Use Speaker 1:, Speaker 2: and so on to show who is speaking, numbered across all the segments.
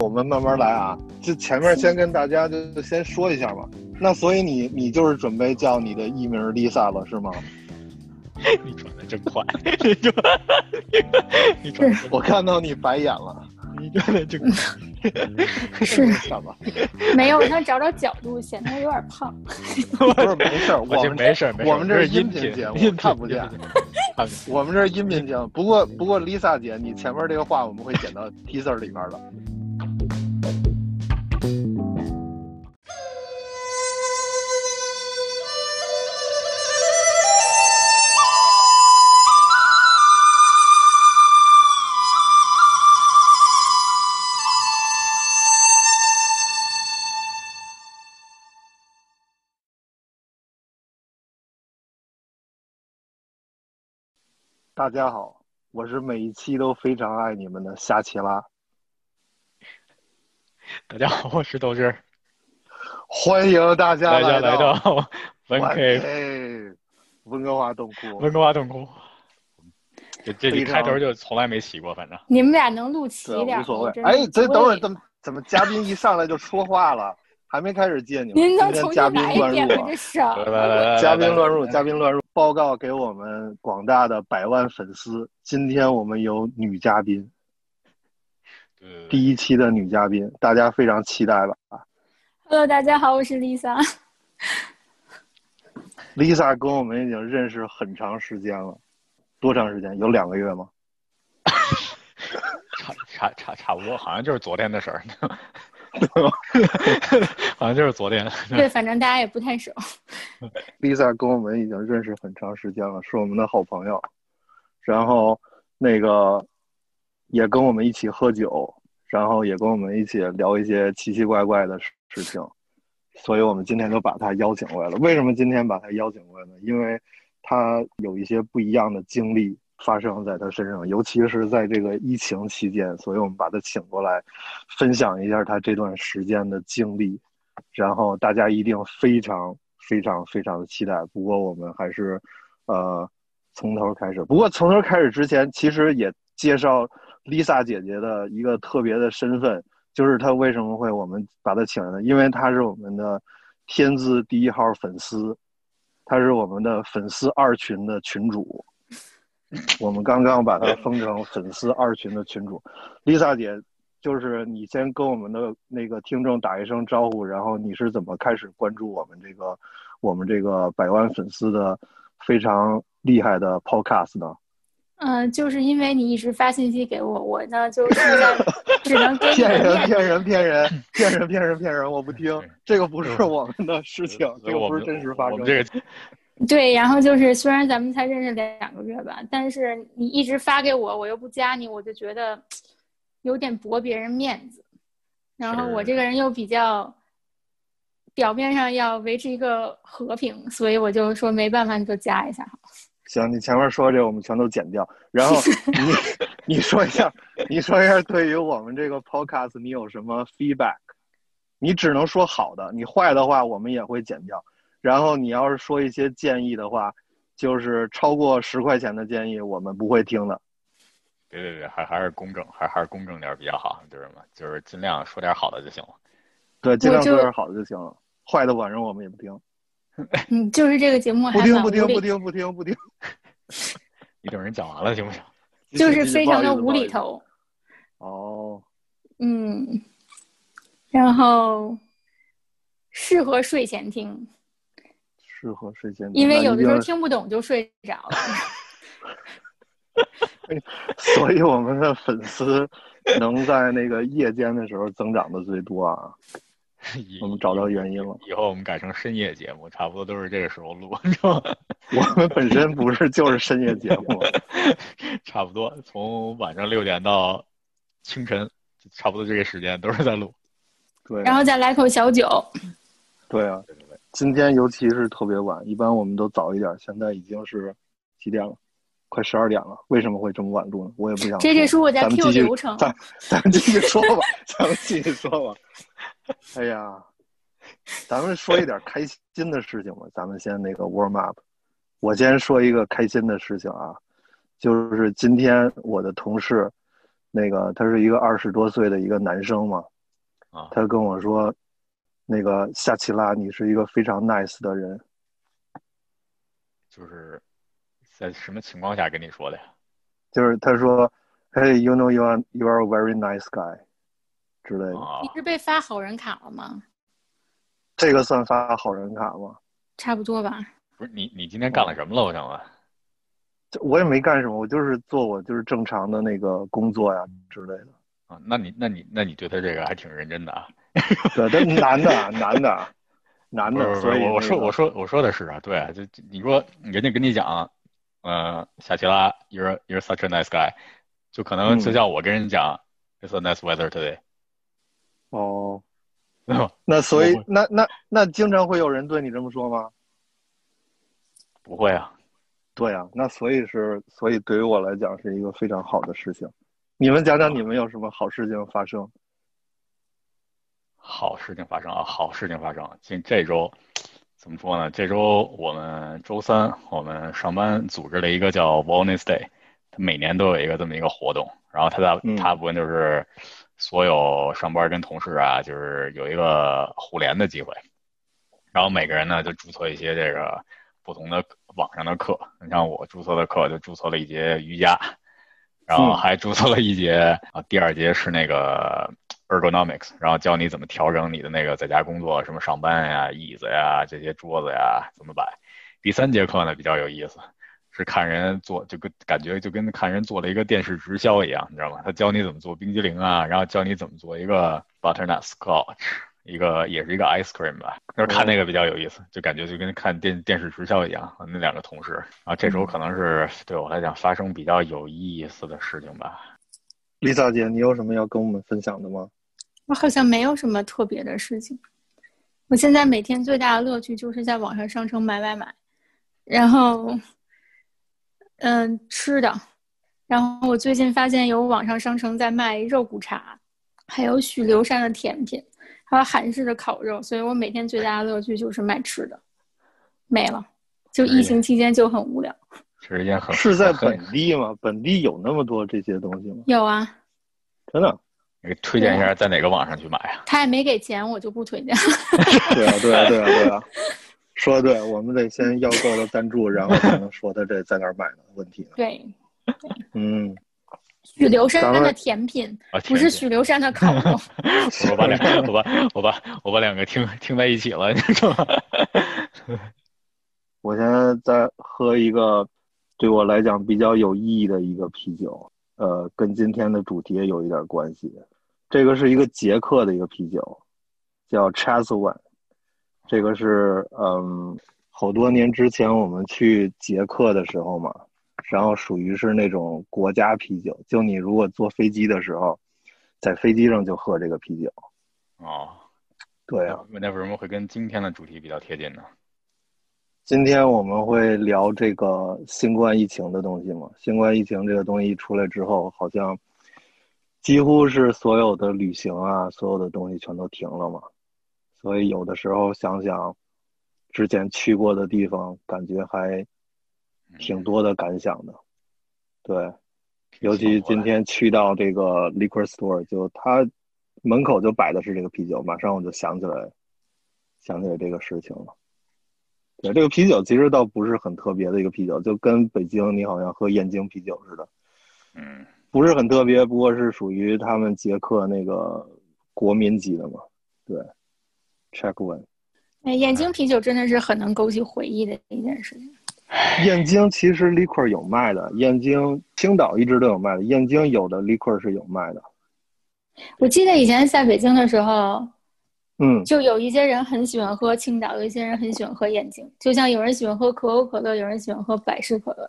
Speaker 1: 我们慢慢来啊，就前面先跟大家就就先说一下吧。那所以你你就是准备叫你的艺名 Lisa 了是吗？
Speaker 2: 你转的真快，你转，你转，
Speaker 1: 我看到你白眼了，
Speaker 2: 你转的真快。
Speaker 3: 是
Speaker 1: 什么？
Speaker 3: 没有，我想找找角度，显得有点胖。
Speaker 1: 不是没事儿，我们
Speaker 2: 没事儿，没事儿
Speaker 1: 我们这
Speaker 2: 是
Speaker 1: 音
Speaker 2: 频
Speaker 1: 节目，
Speaker 2: 音频
Speaker 1: 看不见。我们这是音频节目，不过不过 Lisa 姐，你前面这个话我们会剪到 teaser 里边的。大家好，我是每一期都非常爱你们的夏奇拉，
Speaker 2: 大家好，我是豆汁儿，
Speaker 1: 欢迎大家
Speaker 2: 大家来
Speaker 1: 到
Speaker 2: 到文 K
Speaker 1: 哎温哥华洞窟。
Speaker 2: 温哥华洞窟。这这一开头就从来没起过，反正
Speaker 3: 你们俩能录齐
Speaker 1: 对，
Speaker 3: 点，
Speaker 1: 无所谓哎，这等会儿怎么怎么嘉宾一上来就说话了，还没开始接你们。
Speaker 3: 您能重新来一
Speaker 1: 乱入啊，？
Speaker 3: 遍吗这是
Speaker 2: 来来来来，
Speaker 1: 嘉宾乱入，嘉宾乱入。报告给我们广大的百万粉丝，今天我们有女嘉宾，第一期的女嘉宾，大家非常期待吧
Speaker 3: Hello，大家好，我是 Lisa。
Speaker 1: Lisa 跟我们已经认识很长时间了，多长时间？有两个月吗？
Speaker 2: 差差差差不多，好像就是昨天的事儿，好像就是昨天。
Speaker 3: 对，反正大家也不太熟。
Speaker 1: Lisa 跟我们已经认识很长时间了，是我们的好朋友。然后那个也跟我们一起喝酒，然后也跟我们一起聊一些奇奇怪怪的事事情。所以我们今天就把他邀请过来了。为什么今天把他邀请过来呢？因为他有一些不一样的经历发生在他身上，尤其是在这个疫情期间，所以我们把他请过来，分享一下他这段时间的经历。然后大家一定非常非常非常的期待。不过我们还是呃从头开始。不过从头开始之前，其实也介绍 Lisa 姐姐的一个特别的身份，就是她为什么会我们把她请来呢？因为她是我们的天资第一号粉丝，她是我们的粉丝二群的群主。我们刚刚把它封成粉丝二群的群主，Lisa 姐就是你先跟我们的那个听众打一声招呼，然后你是怎么开始关注我们这个我们这个百万粉丝的非常厉害的 Podcast 呢？
Speaker 3: 嗯、就是因为你一直发信息给我，我呢就是只能
Speaker 1: 骗人。骗人骗人骗人骗人骗人！我不听，这个不是我们的事情，这个不是真实发生
Speaker 2: 我们。这个
Speaker 3: 对，然后就是虽然咱们才认识两个月吧，但是你一直发给我，我又不加你，我就觉得有点驳别人面子。然后我这个人又比较表面上要维持一个和平，所以我就说没办法，你就加一下好。
Speaker 1: 行，你前面说这个我们全都剪掉，然后 你你说一下，你说一下对于我们这个 Podcast 你有什么 feedback？你只能说好的，你坏的话我们也会剪掉。然后你要是说一些建议的话，就是超过十块钱的建议我们不会听的。
Speaker 2: 对对对，还还是公正，还还是公正点儿比较好，就是嘛，就是尽量说点好的就行了。
Speaker 1: 对，尽量说点好的就行了，坏的反正我们也不听，
Speaker 3: 嗯，就是这个节目还
Speaker 1: 不听不听不听不听不听。
Speaker 2: 你等 人讲完了行不行？
Speaker 3: 就是非常的无厘。头。
Speaker 1: 哦，
Speaker 3: 嗯，然后适合睡前听，
Speaker 1: 适合睡前听，
Speaker 3: 因为有的时候听不懂就睡着了。
Speaker 1: 所以我们的粉丝能在那个夜间的时候增长的最多啊。我们找到原因了。
Speaker 2: 以后我们改成深夜节目，差不多都是这个时候录？
Speaker 1: 我们本身不是就是深夜节目，
Speaker 2: 差不多从晚上六点到清晨，差不多这个时间都是在录。
Speaker 1: 对
Speaker 3: 然后再来口小酒，
Speaker 1: 对啊。今天尤其是特别晚，一般我们都早一点，现在已经是几点了？快十二点了。为什么会这么晚录呢？我也不想。
Speaker 3: 这这是我在
Speaker 1: 咱们
Speaker 3: Q
Speaker 1: 继续
Speaker 3: 流程。
Speaker 1: 咱咱们继续说吧，咱们继续说吧。哎呀，咱们说一点开心的事情吧。咱们先那个 warm up。我先说一个开心的事情啊，就是今天我的同事那个他是一个二十多岁的一个男生嘛，
Speaker 2: 啊，
Speaker 1: 他跟我说，那个夏奇拉，你是一个非常 nice 的人。
Speaker 2: 就是在什么情况下跟你说的呀？
Speaker 1: 就是他说，Hey, you know you are you are a very nice guy 之类的。
Speaker 2: 啊
Speaker 3: 你，是被发好人卡了吗？
Speaker 1: 这个算发好人卡吗？
Speaker 3: 差不多吧。
Speaker 2: 不是你，你今天干了什么了？我想问。
Speaker 1: 我也没干什么，我就是做我就是正常的那个工作呀之类的。
Speaker 2: 啊，那你那你那你对他这个还挺认真的啊。
Speaker 1: 对，但 男的，男的，男的，所以
Speaker 2: 我我说我说我说的是啊，对啊，就就你说人家跟你讲，呃，夏奇拉，you're you're such a nice guy，就可能
Speaker 1: 嗯
Speaker 2: 就像我跟人讲，it's a nice weather today，
Speaker 1: 哦，那所以那那那经常会有人对你这么说吗？
Speaker 2: 不会啊，
Speaker 1: 对啊，那所以是所以对于我来讲是一个非常好的事情。你们讲讲你们有什么好事情发生？
Speaker 2: 好事情发生啊，好事情发生。今这周怎么说呢？这周我们周三我们上班组织了一个叫 Wellness Day，它每年都有一个这么一个活动，然后它大
Speaker 1: 嗯。
Speaker 2: 大部分就是所有上班跟同事啊，就是有一个互联的机会，然后每个人呢就注册一些这个不同的网上的课，你像我注册的课就注册了一节瑜伽，然后还注册了一节啊，第二节是那个 ergonomics，然后教你怎么调整你的那个在家工作，什么上班呀、椅子呀、这些桌子呀怎么摆。第三节课呢比较有意思，是看人做，就跟感觉就跟看人做了一个电视直销一样，你知道吗？他教你怎么做冰激凌啊，然后教你怎么做一个 butternut scotch，一个也是一个 ice cream 吧，就是看那个比较有意思，就感觉就跟看电电视直销一样。那两个同事，啊，这时候可能是对我来讲发生比较有意思的事情吧。
Speaker 1: Lisa 姐，你有什么要跟我们分享的吗？
Speaker 3: 我好像没有什么特别的事情。我现在每天最大的乐趣就是在网上商城买买买，然后，嗯，吃的。然后我最近发现有网上商城在卖肉骨茶，还有许留山的甜品，还有韩式的烤肉，所以我每天最大的乐趣就是卖吃的。没了，就疫情期间就很无聊。
Speaker 2: 这是一件很
Speaker 1: 是在本地吗？本地有那么多这些东西吗？
Speaker 3: 有啊，
Speaker 1: 真的？
Speaker 2: 给推荐一下，在哪个网上去买啊？
Speaker 3: 他也没给钱，我就不推荐。
Speaker 1: 对啊，对啊，对啊，对啊，说的对，我们得先要够了赞助，然后才能说他这在哪儿买的问题呢。
Speaker 3: 对，
Speaker 1: 嗯，
Speaker 3: 许留山的甜品
Speaker 2: 啊，
Speaker 3: 不是许留山的烤肉。
Speaker 2: 我把两我把我把我把两个听听在一起了，你知道吗？
Speaker 1: 我现在在喝一个对我来讲比较有意义的一个啤酒，呃，跟今天的主题也有一点关系。这个是一个捷克的一个啤酒，叫 c h a s o n 这个是嗯，好多年之前我们去捷克的时候嘛，然后属于是那种国家啤酒，就你如果坐飞机的时候，在飞机上就喝这个啤酒。
Speaker 2: 哦，
Speaker 1: 对啊，
Speaker 2: 那那为什么会跟今天的主题比较贴近呢？
Speaker 1: 今天我们会聊这个新冠疫情的东西嘛？新冠疫情这个东西一出来之后，好像几乎是所有的旅行啊，所有的东西全都停了嘛。所以有的时候想想之前去过的地方，感觉还挺多的感想的。对，尤其今天去到这个 liquor store，就它门口就摆的是这个啤酒，马上我就想起来，想起来这个事情了。对，这个啤酒其实倒不是很特别的一个啤酒，就跟北京你好像喝燕京啤酒似的，
Speaker 2: 嗯，
Speaker 1: 不是很特别，不过是属于他们捷克那个国民级的嘛。对，Check One。
Speaker 3: 哎，燕京啤酒真的是很能勾起回忆的一件事情。
Speaker 1: 燕京其实 liquor 有卖的，燕京青岛一直都有卖的，燕京有的 liquor 是有卖的。
Speaker 3: 我记得以前在北京的时候，
Speaker 1: 嗯，
Speaker 3: 就有一些人很喜欢喝青岛，有一些人很喜欢喝燕京，就像有人喜欢喝可口可乐，有人喜欢喝百事可乐。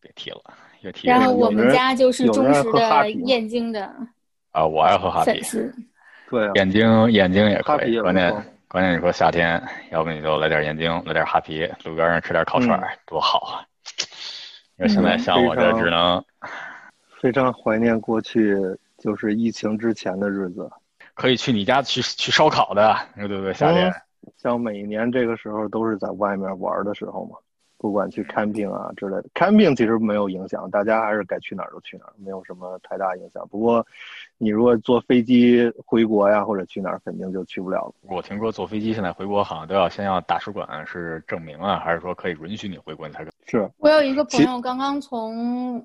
Speaker 2: 别提了，又提
Speaker 3: 然后我们家就是忠实的燕京的
Speaker 2: 啊，我爱喝哈啤
Speaker 3: 粉，丝。
Speaker 1: 对啊，
Speaker 2: 燕京燕京也可以，关键。关键你说夏天，要不你就来点燕京，来点哈啤，路边上吃点烤串儿，多好啊！因为现在
Speaker 1: 嗯
Speaker 2: 像我这只能
Speaker 1: 非常怀念过去就是疫情之前的日子，
Speaker 2: 可以去你家去去烧烤的，对不对？夏天
Speaker 1: 像每一年这个时候都是在外面玩的时候嘛。不管去 camping 啊之类的，camping 其实没有影响，大家还是该去哪儿就去哪儿，没有什么太大影响。不过，你如果坐飞机回国呀，或者去哪儿，肯定就去不了了。
Speaker 2: 我听说坐飞机现在回国好像都要先要大使馆是证明啊，还是说可以允许你回国你才可以？
Speaker 1: 是
Speaker 3: 我有一个朋友刚刚从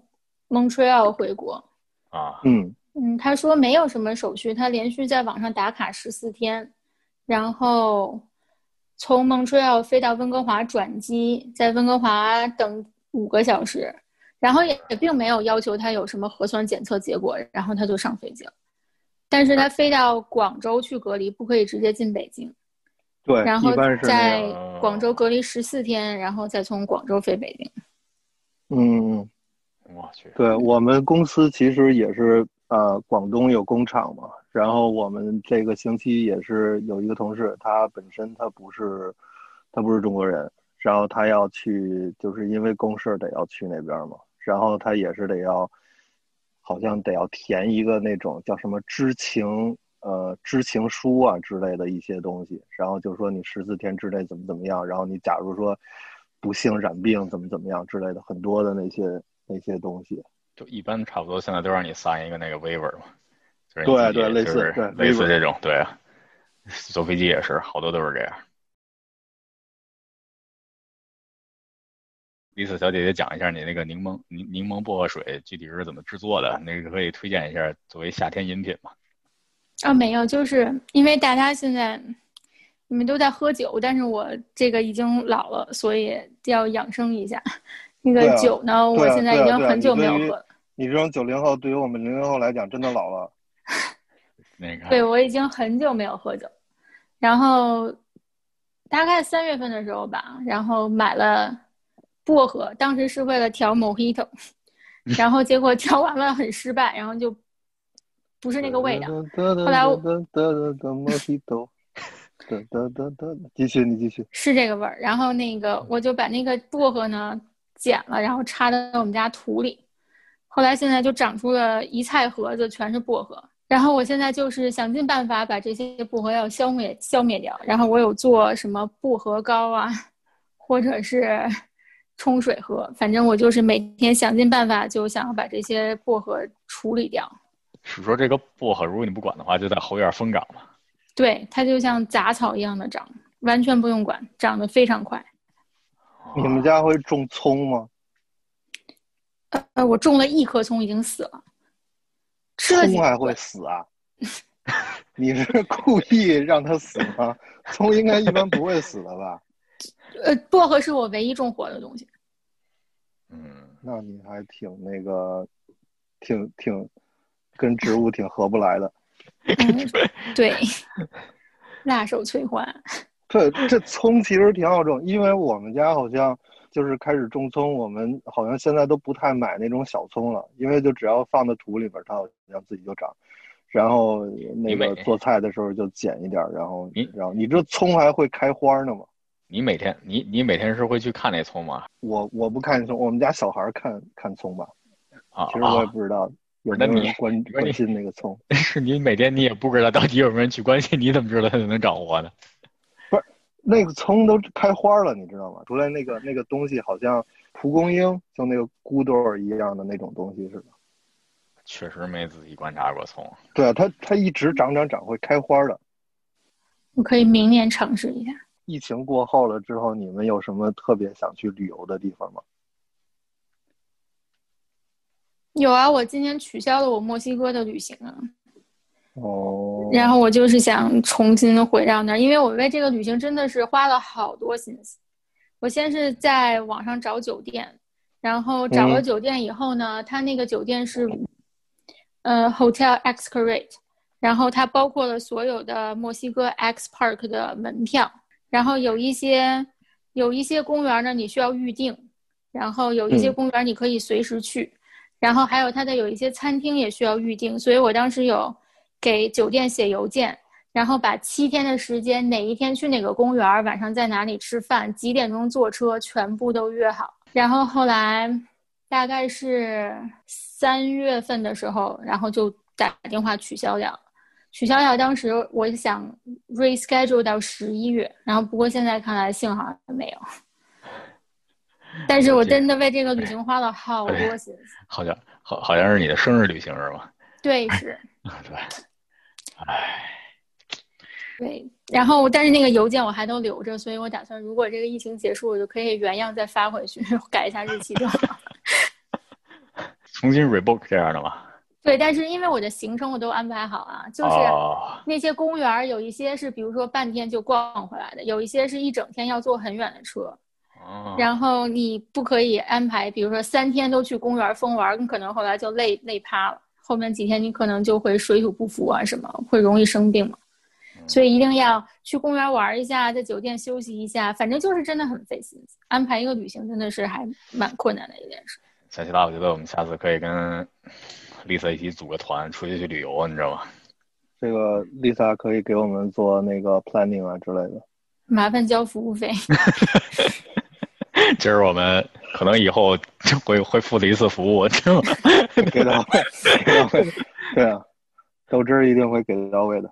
Speaker 3: Montreal 回国，
Speaker 2: 啊？
Speaker 1: 嗯
Speaker 3: 嗯，他说没有什么手续，他连续在网上打卡十四天，然后从蒙特利尔飞到温哥华转机，在温哥华等五个小时，然后也也并没有要求他有什么核酸检测结果，然后他就上飞机了。但是他飞到广州去隔离，不可以直接进北京，
Speaker 1: 对，
Speaker 3: 然后在。广州隔离十四天，然后再从广州飞北京。
Speaker 1: 嗯嗯。
Speaker 2: 我去，
Speaker 1: 对我们公司其实也是呃，广东有工厂嘛，然后我们这个星期也是有一个同事，他本身他不是他不是中国人，然后他要去，就是因为公事得要去那边嘛，然后他也是得要，好像得要填一个那种叫什么知情呃知情书啊之类的一些东西，然后就说你十四天之内怎么怎么样，然后你假如说不幸染病怎么怎么样之类的很多的那些那些东西。
Speaker 2: 就一般差不多现在都让你 sign 一个那个 waiver 嘛，就是
Speaker 1: 对对类似对
Speaker 2: 类似这种，对啊，坐飞机也是，好多都是这样。丽丝小姐姐讲一下你那个柠檬柠柠檬薄荷水具体是怎么制作的，那个可以推荐一下作为夏天饮品吗？
Speaker 3: 啊，没有，就是因为大家现在你们都在喝酒，但是我这个已经老了，所以要养生一下。那个酒呢，我现在已经很久没有喝了。
Speaker 1: 你这种九零后，对于我们零零后来讲，真的老了。
Speaker 2: 那个
Speaker 3: 对，我已经很久没有喝酒，然后大概三月份的时候吧，然后买了薄荷，当时是为了调 Mojito，然后结果调完了很失败，然后就不是那个味道。
Speaker 1: 后
Speaker 3: 来我
Speaker 1: 哒哒哒哒，继续你继续。
Speaker 3: 是这个味儿。然后那个我就把那个薄荷呢剪了，然后插到我们家土里。后来现在就长出了一菜盒子，全是薄荷。然后我现在就是想尽办法把这些薄荷要消灭消灭掉。然后我有做什么薄荷膏啊，或者是冲水喝，反正我就是每天想尽办法，就想要把这些薄荷处理掉。
Speaker 2: 是说这个薄荷，如果你不管的话，就在后院疯长嘛？
Speaker 3: 对，它就像杂草一样的长，完全不用管，长得非常快。
Speaker 1: 你们家会种葱吗？
Speaker 3: 呃，我种了一棵葱，已经死了。吃了
Speaker 1: 葱还会死啊？你是故意让它死吗？葱应该一般不会死的吧？
Speaker 3: 呃，薄荷是我唯一种活的东西。
Speaker 2: 嗯，
Speaker 1: 那你还挺那个，挺挺跟植物挺合不来的。
Speaker 3: 嗯，对，辣手摧花。
Speaker 1: 这，这葱其实挺好种，因为我们家好像就是开始种葱，我们好像现在都不太买那种小葱了，因为就只要放到土里边，它好像自己就长。然后那个做菜的时候就剪一点儿，然后
Speaker 2: 你
Speaker 1: 然后你这葱还会开花呢吗？
Speaker 2: 你每天你你每天是会去看那葱吗？
Speaker 1: 我我不看葱，我们家小孩儿看看葱吧。
Speaker 2: 啊
Speaker 1: 其实我也
Speaker 2: 啊，
Speaker 1: 不知道有
Speaker 2: 那你
Speaker 1: 没有人关关心那个葱。
Speaker 2: 是 你每天你也不知道到底有没有人去关心，你怎么知道它就能长活呢？
Speaker 1: 那个葱都开花了，你知道吗？出来那个那个东西好像蒲公英，像那个骨朵儿一样的那种东西似的。
Speaker 2: 确实没仔细观察过葱。
Speaker 1: 对啊，它它一直长长长会开花的。
Speaker 3: 我可以明年尝试一下。
Speaker 1: 疫情过后了之后，你们有什么特别想去旅游的地方吗？
Speaker 3: 有啊，我今年取消了我墨西哥的旅行啊，
Speaker 1: 哦，
Speaker 3: 然后我就是想重新回到那儿，因为我为这个旅行真的是花了好多心思。我先是在网上找酒店，然后找了
Speaker 1: 嗯。
Speaker 3: 酒店以后呢，它那个酒店是呃 Hotel Xcaret，然后它包括了所有的墨西哥 X Park 的门票，然后有一些有一些公园呢你需要预定，然后有一些
Speaker 1: 嗯。
Speaker 3: 公园你可以随时去，然后还有它的有一些餐厅也需要预定，所以我当时有给酒店写邮件，然后把七天的时间，哪一天去哪个公园，晚上在哪里吃饭，几点钟坐车，全部都约好。然后后来大概是三月份的时候，然后就打电话取消掉了。取消掉，当时我想 reschedule 到十一月，然后不过现在看来幸好没有。但是我真的为这个旅行花了好多心思。
Speaker 2: 好像好好像是你的生日旅行是吗？
Speaker 3: 对，是。
Speaker 2: 对，唉。
Speaker 3: 对，然后但是那个邮件我还都留着，所以我打算如果这个疫情结束，我就可以原样再发回去，改一下日期就好。
Speaker 2: 重新 rebook 这样的吗？
Speaker 3: 对，但是因为我的行程我都安排好啊，就是那些公园有一些是，比如说半天就逛回来的，有一些是一整天要坐很远的车。
Speaker 2: 哦。
Speaker 3: 然后你不可以安排，比如说三天都去公园疯玩，你可能后来就累累趴了，后面几天你可能就会水土不服啊，什么会容易生病嘛。所以一定要去公园玩一下，在酒店休息一下，反正就是真的很费心思。安排一个旅行真的是还蛮困难的一件事。
Speaker 2: 小希拉，我觉得我们下次可以跟 Lisa 一起组个团出去去旅游，你知道吗？
Speaker 1: 这个 Lisa 可以给我们做那个 planning 啊之类的。
Speaker 3: 麻烦交服务费。
Speaker 2: 这是我们可能以后会会付的一次服务？
Speaker 1: 给到位，给到位。对啊，豆汁儿一定会给到位的。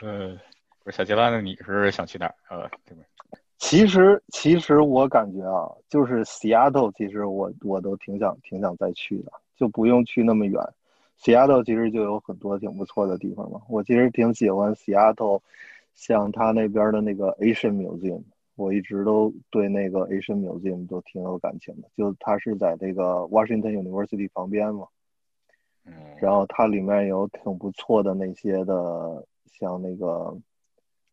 Speaker 2: 呃，不是小杰拉，那你是想去哪儿？呃，
Speaker 1: 其实其实我感觉啊，就是西雅图，其实我我都挺想挺想再去的，就不用去那么远。西雅图其实就有很多挺不错的地方嘛。我其实挺喜欢西雅图，像他那边的那个 Asian Museum，我一直都对那个 Asian Museum 都挺有感情的。就它是在这个 Washington University 旁边嘛，
Speaker 2: 嗯，
Speaker 1: 然后它里面有挺不错的那些的。像那个，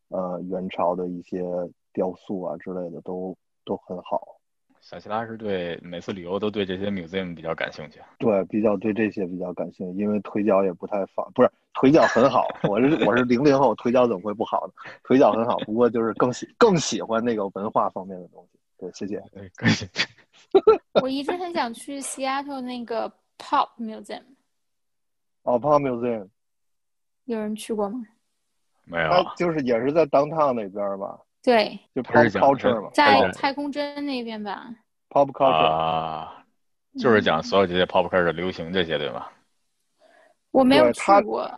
Speaker 1: 呃，元朝的一些雕塑啊之类的，都都很好。
Speaker 2: 小希拉是对每次旅游都对这些 museum 比较感兴趣。
Speaker 1: 对，比较对这些比较感兴趣，因为腿脚也不太方，不是腿脚很好。我是我是零零后，腿脚怎么会不好呢？腿脚很好，不过就是更喜更喜欢那个文化方面的东西。对，谢谢。
Speaker 2: 对，更喜。
Speaker 3: 我一直很想去西雅图那个 Pop Museum。
Speaker 1: 哦，Pop Museum，
Speaker 3: 有人去过吗？
Speaker 2: 没有，
Speaker 1: 就是也是在 downtown 那边吧？
Speaker 3: 对，
Speaker 1: 就 pop culture 嘛，
Speaker 3: 在太空针那边吧。
Speaker 1: pop culture
Speaker 2: 啊，就是讲所有这些 pop culture 流行这些，对吗？
Speaker 3: 我没有去过。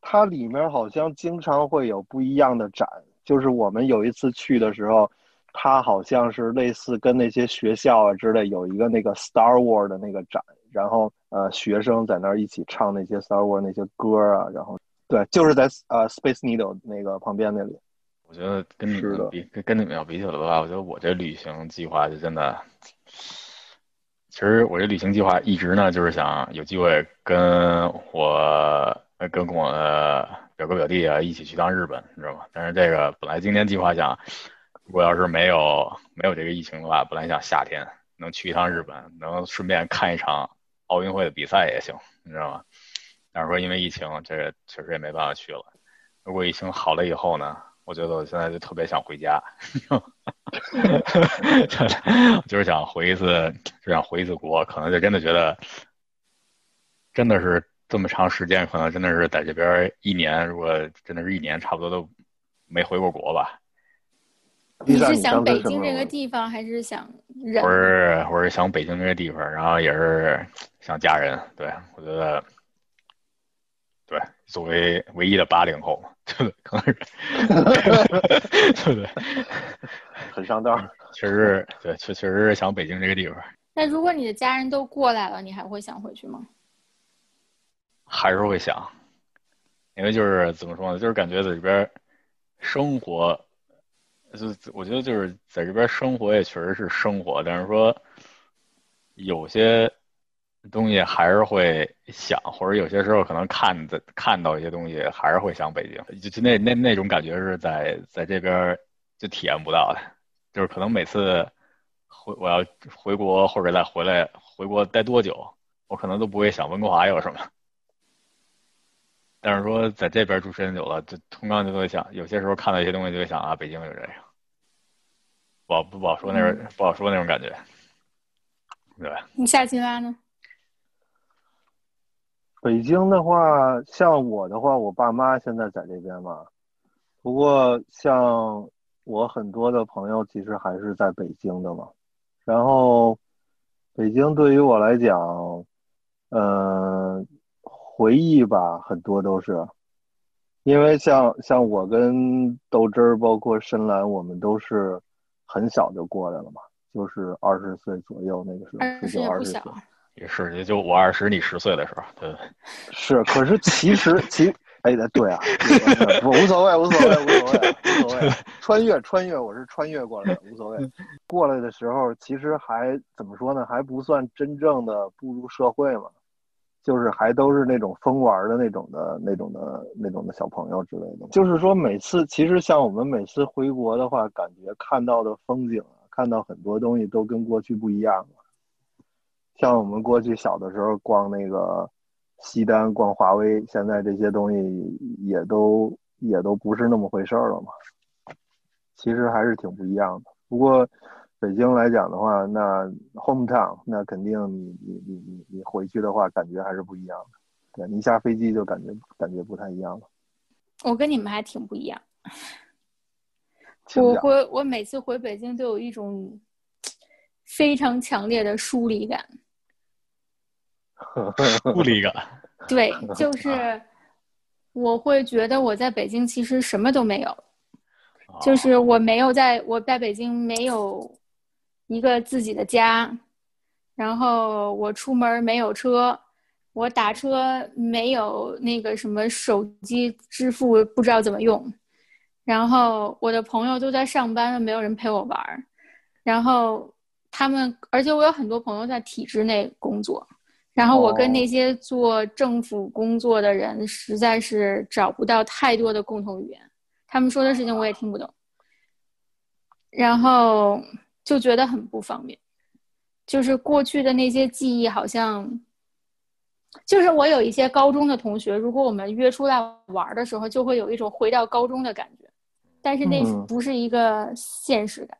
Speaker 1: 它里面好像经常会有不一样的展，就是我们有一次去的时候，它好像是类似跟那些学校啊之类有一个那个 Star War 的那个展，然后呃学生在那儿一起唱那些 Star War 那些歌啊，然后。对，就是在呃 Space Needle 那个旁边那里。
Speaker 2: 我觉得跟你们比，跟你们要比起来的话，我觉得我这旅行计划就真的，其实我这旅行计划一直呢就是想有机会跟我跟我的表哥表弟啊一起去趟日本，你知道吗？但是这个本来今天计划想，如果要是没有没有这个疫情的话，本来想夏天能去一趟日本，能顺便看一场奥运会的比赛也行，你知道吗？但是说因为疫情，这个确实也没办法去了。如果疫情好了以后呢，我觉得我现在就特别想回家，就是想回一次，就想回一次国，可能就真的觉得，真的是这么长时间，可能真的是在这边一年，如果真的是一年，差不多都没回过国吧。
Speaker 3: 你是想北京这个地方，还是想人？
Speaker 2: 我是我是想北京这个地方，然后也是想家人。对我觉得。对，作为唯一的八零后，对，可能是，对对，
Speaker 1: 很上道。
Speaker 2: 确实，对，确确实是想北京这个地方。
Speaker 3: 那如果你的家人都过来了，你还会想回去吗？
Speaker 2: 还是会想，因为就是怎么说呢，就是感觉在这边生活，就我觉得就是在这边生活也确实是生活，但是说有些。东西还是会想，或者有些时候可能看的看到一些东西，还是会想北京。就就那那那种感觉是在在这边就体验不到的。就是可能每次回我要回国或者再回来回国待多久，我可能都不会想温哥华有什么。但是说在这边住时间久了，就通常就会想，有些时候看到一些东西就会想啊，北京有这样，不好不好说那种不好说那种感觉，对吧
Speaker 3: 你下期拉呢？
Speaker 1: 北京的话，像我的话，我爸妈现在在这边嘛。不过像我很多的朋友，其实还是在北京的嘛。然后，北京对于我来讲，嗯，回忆吧，很多都是，因为像像我跟豆汁儿，包括深蓝，我们都是很小就过来了嘛。就是二十岁左右那个时候，
Speaker 3: 十
Speaker 1: 九二十岁
Speaker 3: 也
Speaker 2: 是，也就我二十，你十岁的时候，对，
Speaker 1: 是，可是其实其哎，对啊，对无所谓，无所谓，无所谓，无所谓。穿越，穿越，我是穿越过来的，无所谓。过来的时候，其实还怎么说呢？还不算真正的步入社会嘛，就是还都是那种疯玩的那种的、那种的、那种的小朋友之类的。就是说，每次其实像我们每次回国的话，感觉看到的风景啊，看到很多东西都跟过去不一样了。像我们过去小的时候逛那个西单、逛华为，现在这些东西也都也都不是那么回事儿了嘛。其实还是挺不一样的。不过北京来讲的话，那 hometown 那肯定你你你你你回去的话，感觉还是不一样的。对你一下飞机就感觉感觉不太一样了。
Speaker 3: 我跟你们还挺不一样。我回我每次回北京都有一种非常强烈的疏离感。
Speaker 2: 疏离感。
Speaker 3: 对，就是我会觉得我在北京其实什么都没有，就是我没有在我在北京没有一个自己的家，然后我出门没有车，我打车没有那个什么手机支付不知道怎么用，然后我的朋友都在上班，没有人陪我玩儿，然后他们，而且我有很多朋友在体制内工作。然后我跟那些做政府工作的人实在是找不到太多的共同语言，他们说的事情我也听不懂，然后就觉得很不方便。就是过去的那些记忆，好像就是我有一些高中的同学，如果我们约出来玩的时候，就会有一种回到高中的感觉，但是那
Speaker 1: 嗯
Speaker 3: 不是一个现实感。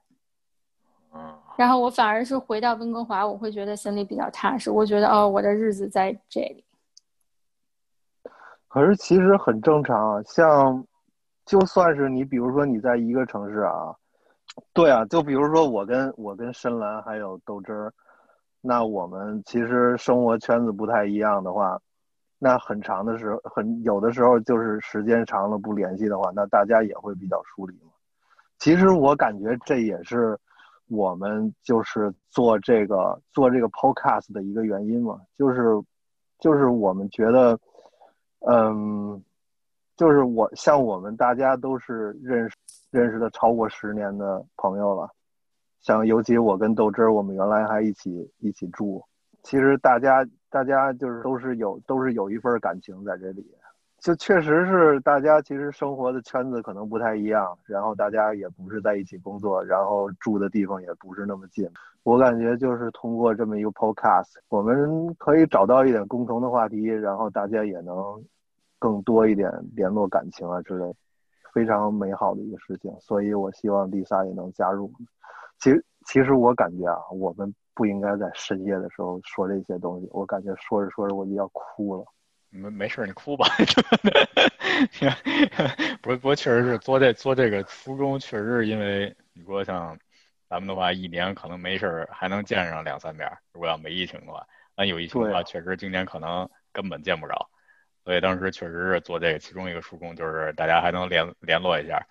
Speaker 2: 嗯，
Speaker 3: 然后我反而是回到温哥华，我会觉得心里比较踏实。我觉得哦，我的日子在这里。
Speaker 1: 可是其实很正常啊，像就算是你，比如说你在一个城市啊，对啊，就比如说我跟我跟深蓝还有豆汁儿，那我们其实生活圈子不太一样的话，那很长的时候，很有的时候就是时间长了不联系的话，那大家也会比较疏离嘛。其实我感觉这也是我们就是做这个做这个 podcast 的一个原因嘛，就是就是我们觉得。嗯，就是我像我们大家都是认识认识的超过十年的朋友了，像尤其我跟豆汁儿，我们原来还一起一起住。其实大家大家就是都是有都是有一份感情在这里，就确实是大家其实生活的圈子可能不太一样，然后大家也不是在一起工作，然后住的地方也不是那么近。我感觉就是通过这么一个 podcast，我们可以找到一点共同的话题，然后大家也能更多一点联络感情啊之类，非常美好的一个事情。所以我希望 Lisa 也能加入。其实，其实我感觉啊，我们不应该在深夜的时候说这些东西。我感觉说着说着我就要哭了。
Speaker 2: 没没事，你哭吧。不不过确实是做这做这个初衷，确实是因为你说像咱们的话，一年可能没事儿还能见上两三面。如果要没疫情的话，那有疫情的话，
Speaker 1: 啊
Speaker 2: 确实今年可能根本见不着。所以当时确实是做这个其中一个初衷，就是大家还能联联络一下。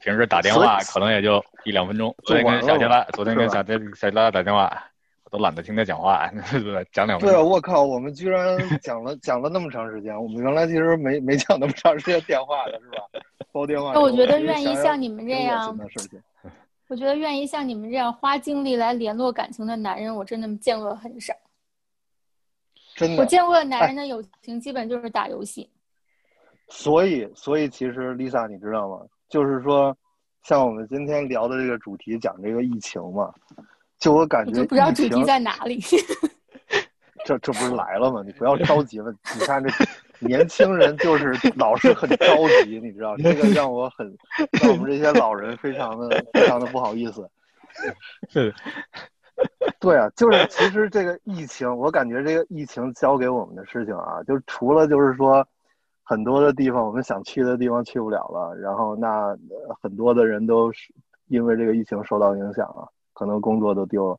Speaker 2: 平时打电话可能也就一两分钟。昨天跟小杰拉，昨天跟小杰小杰拉打电话，我都懒得听他讲话，讲两分
Speaker 1: 对啊，
Speaker 2: 钟。
Speaker 1: 我靠，我们居然讲了讲了那么长时间，我们原来其实没没讲那么长时间电话的是吧？煲电话。
Speaker 3: 那我觉得愿意像你们这样。我觉得愿意像你们这样花精力来联络感情的男人，我真的见过很少。
Speaker 1: 真的，
Speaker 3: 我见过的男人的友情基本就是打游戏。
Speaker 1: 所以，所以其实 Lisa，你知道吗？就是说，像我们今天聊的这个主题，讲这个疫情嘛，就我感觉
Speaker 3: 我不知道主题在哪里。
Speaker 1: 这这不是来了吗？你不要着急了。你看这年轻人就是老是很着急，你知道这个让我很让我们这些老人非常的非常的不好意思。
Speaker 2: 是，
Speaker 1: 对啊，就是其实这个疫情，我感觉这个疫情教给我们的事情啊，就除了就是说很多的地方我们想去的地方去不了了，然后那很多的人都是因为这个疫情受到影响了，可能工作都丢了。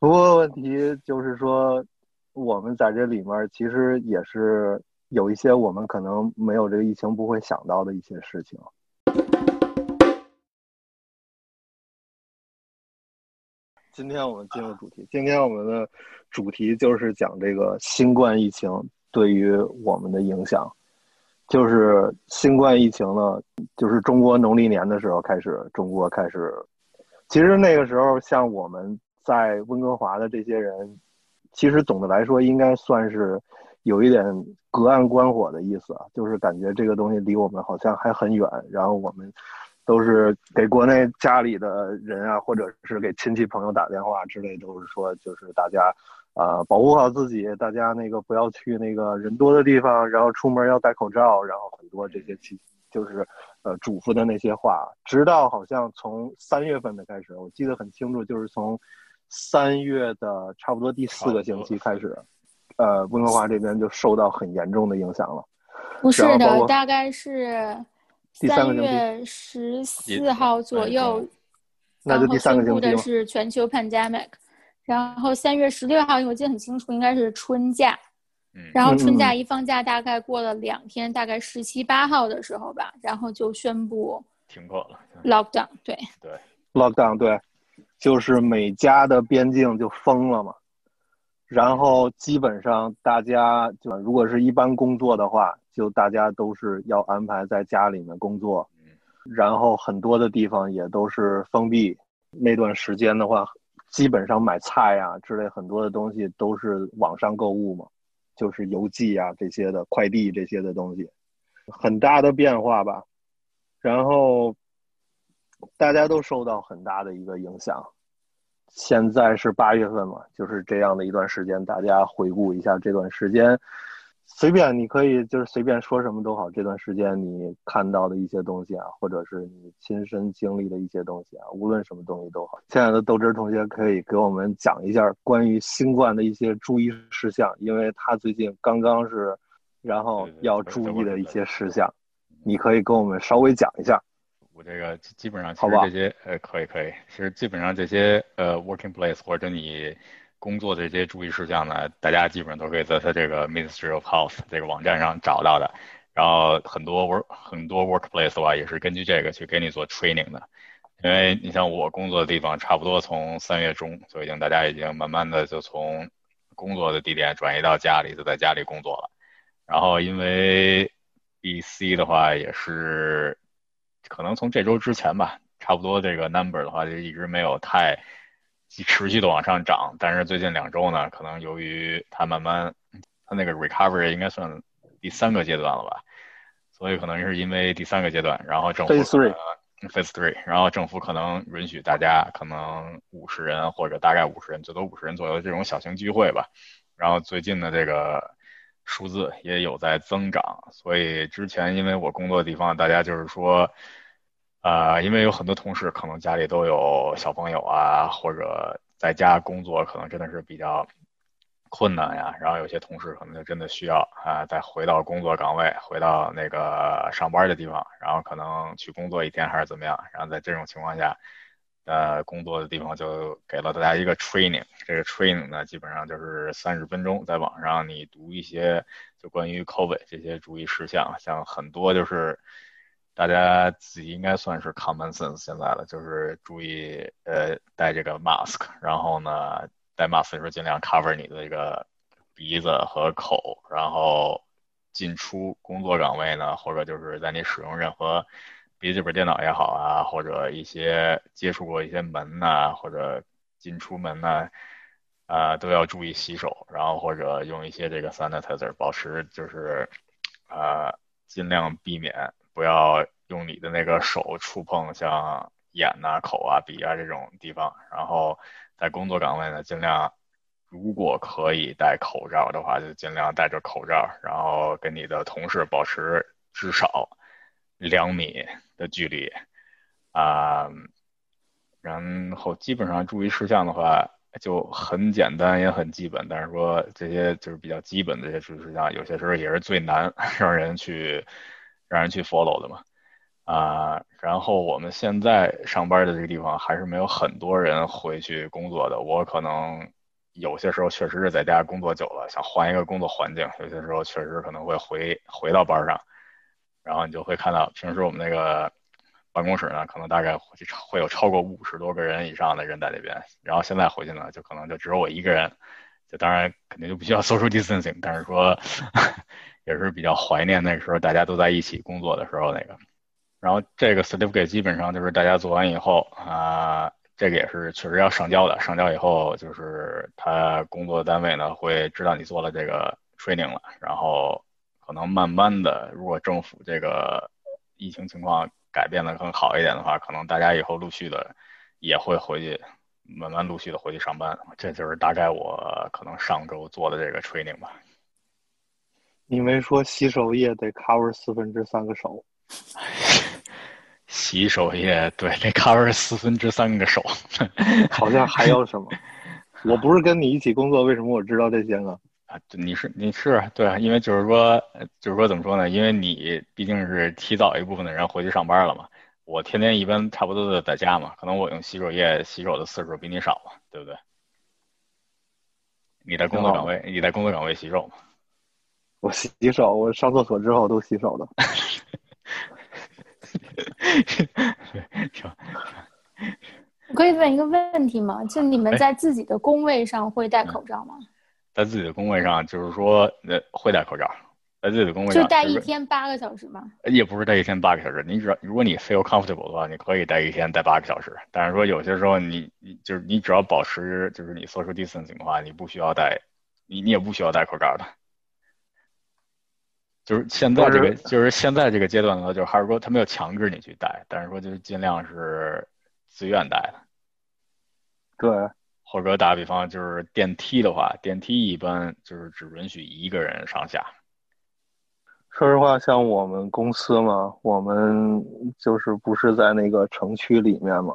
Speaker 1: 不过问题就是说，我们在这里面其实也是有一些我们可能没有这个疫情不会想到的一些事情。今天我们进入主题。今天我们的主题就是讲这个新冠疫情对于我们的影响。就是新冠疫情呢，就是中国农历年的时候开始，中国开始。其实那个时候，像我们在温哥华的这些人，其实总的来说应该算是有一点隔岸观火的意思啊，就是感觉这个东西离我们好像还很远。然后我们都是给国内家里的人啊，或者是给亲戚朋友打电话之类，都是说就是大家。啊，保护好自己，大家那个不要去那个人多的地方，然后出门要戴口罩，然后很多这些其就是呃嘱咐的那些话，直到好像从三月份的开始，我记得很清楚，就是从三月的差不多第四个星期开始，呃，温哥华这边就受到很严重的影响了。
Speaker 3: 不是的，大概是三月十四号左右，
Speaker 1: 那就第三个星期
Speaker 3: 的是全球 pandemic。然后三月十六号，因为我记得很清楚，应该是春假。然后春假一放假，大概过了两天，大概十七八号的时候吧，然后就宣布
Speaker 2: 停课了
Speaker 3: ，lockdown。对
Speaker 2: 对
Speaker 1: ，lockdown 对，就是每家的边境就封了嘛。然后基本上大家就如果是一般工作的话，就大家都是要安排在家里面工作。然后很多的地方也都是封闭。那段时间的话。基本上买菜呀之类很多的东西都是网上购物嘛，就是邮寄啊这些的快递这些的东西，很大的变化吧。然后大家都受到很大的一个影响。现在是八月份嘛，就是这样的一段时间，大家回顾一下这段时间。随便你可以就是随便说什么都好，这段时间你看到的一些东西啊，或者是你亲身经历的一些东西啊，无论什么东西都好。亲爱的豆汁同学可以给我们讲一下关于新冠的一些注意事项，因为他最近刚刚是，然后要注意的一些事项，你可以跟我们稍微讲一下。
Speaker 2: 我这个基本上其实这些呃可以可以，其实基本上这些呃 working place 或者你。工作的这些注意事项呢，大家基本上都可以在他这个 Ministry of Health 这个网站上找到的。然后很多 work 很多 workplace 的话，也是根据这个去给你做 training 的。因为你像我工作的地方，差不多从三月中就已经大家已经慢慢的就从工作的地点转移到家里，就在家里工作了。然后因为 BC 的话也是可能从这周之前吧，差不多这个 number 的话就一直没有太。持续的往上涨，但是最近两周呢，可能由于它慢慢，它那个 recovery 应该算第三个阶段了吧，所以可能是因为第三个阶段，然后政府
Speaker 1: phase three
Speaker 2: phase three，然后政府可能允许大家可能五十人或者大概五十人，最多五十人左右的这种小型聚会吧，然后最近的这个数字也有在增长，所以之前因为我工作的地方，大家就是说。呃，因为有很多同事可能家里都有小朋友啊，或者在家工作可能真的是比较困难呀。然后有些同事可能就真的需要啊，再回到工作岗位，回到那个上班的地方，然后可能去工作一天还是怎么样。然后在这种情况下，呃，工作的地方就给了大家一个 training。这个 training 呢，基本上就是三十分钟，在网上你读一些就关于 COVID 这些注意事项，像很多就是。大家自己应该算是 common sense 现在了，就是注意呃戴这个 mask，然后呢戴 mask 的时候尽量 cover 你的这个鼻子和口，然后进出工作岗位呢，或者就是在你使用任何笔记本电脑也好啊，或者一些接触过一些门呐，或者进出门呐，啊都要注意洗手，然后或者用一些这个 sanitizer，保持就是啊尽量避免。不要用你的那个手触碰像眼呐、口啊、鼻啊这种地方。然后在工作岗位呢，尽量如果可以戴口罩的话，就尽量戴着口罩。然后跟你的同事保持至少两米的距离啊。然后基本上注意事项的话就很简单也很基本，但是说这些就是比较基本的这些注意事项，有些时候也是最难 让人去。让人去 follow 的嘛，啊，然后我们现在上班的这个地方还是没有很多人回去工作的。我可能有些时候确实是在家工作久了，想换一个工作环境，有些时候确实可能会回回到班上。然后你就会看到，平时我们那个办公室呢，可能大概会有超过五十多个人以上的人在那边。然后现在回去呢，就可能就只有我一个人。就当然肯定就不需要 social distancing，但是说也是比较怀念那时候大家都在一起工作的时候那个。然后这个 certificate 基本上就是大家做完以后啊，这个也是确实要上交的。上交以后就是他工作单位呢会知道你做了这个 training 了，然后可能慢慢的，如果政府这个疫情情况改变的更好一点的话，可能大家以后陆续的也会回去。慢慢陆续的回去上班，这就是大概我可能上周做的这个 training 吧。
Speaker 1: 你没说洗手液得 cover 四分之三个手？
Speaker 2: 洗手液对，得 cover 四分之三个手。
Speaker 1: 好像还有什么？我不是跟你一起工作，为什么我知道这些呢？
Speaker 2: 啊，你是你是对，因为就是说，就是说怎么说呢？因为你毕竟是提早一部分的人回去上班了嘛。我天天一般差不多都在家嘛，可能我用洗手液洗手的次数比你少嘛，对不对？你在工作岗位，你在工作岗位洗手吗？
Speaker 1: 我洗手，我上厕所之后都洗手的。
Speaker 3: 我可以问一个问题吗？就你们在自己的工位上会戴口罩吗？
Speaker 2: 在自己的工位上，就是说，呃，会戴口罩。在自己的工位上
Speaker 3: 就戴一天八个小时吗？
Speaker 2: 也不是戴一天八个小时，你只要如果你 feel comfortable 的话，你可以戴一天戴八个小时。但是说有些时候你你就是你只要保持就是你 social distancing 的话，你不需要戴，你你也不需要戴口罩的。就是现在这个就是现在这个阶段呢，就是还是说他没有强制你去戴，但是说就是尽量是自愿戴的。
Speaker 1: 对，
Speaker 2: 或者打个比方，就是电梯的话，电梯一般就是只允许一个人上下。
Speaker 1: 说实话，像我们公司嘛，我们就是不是在那个城区里面嘛。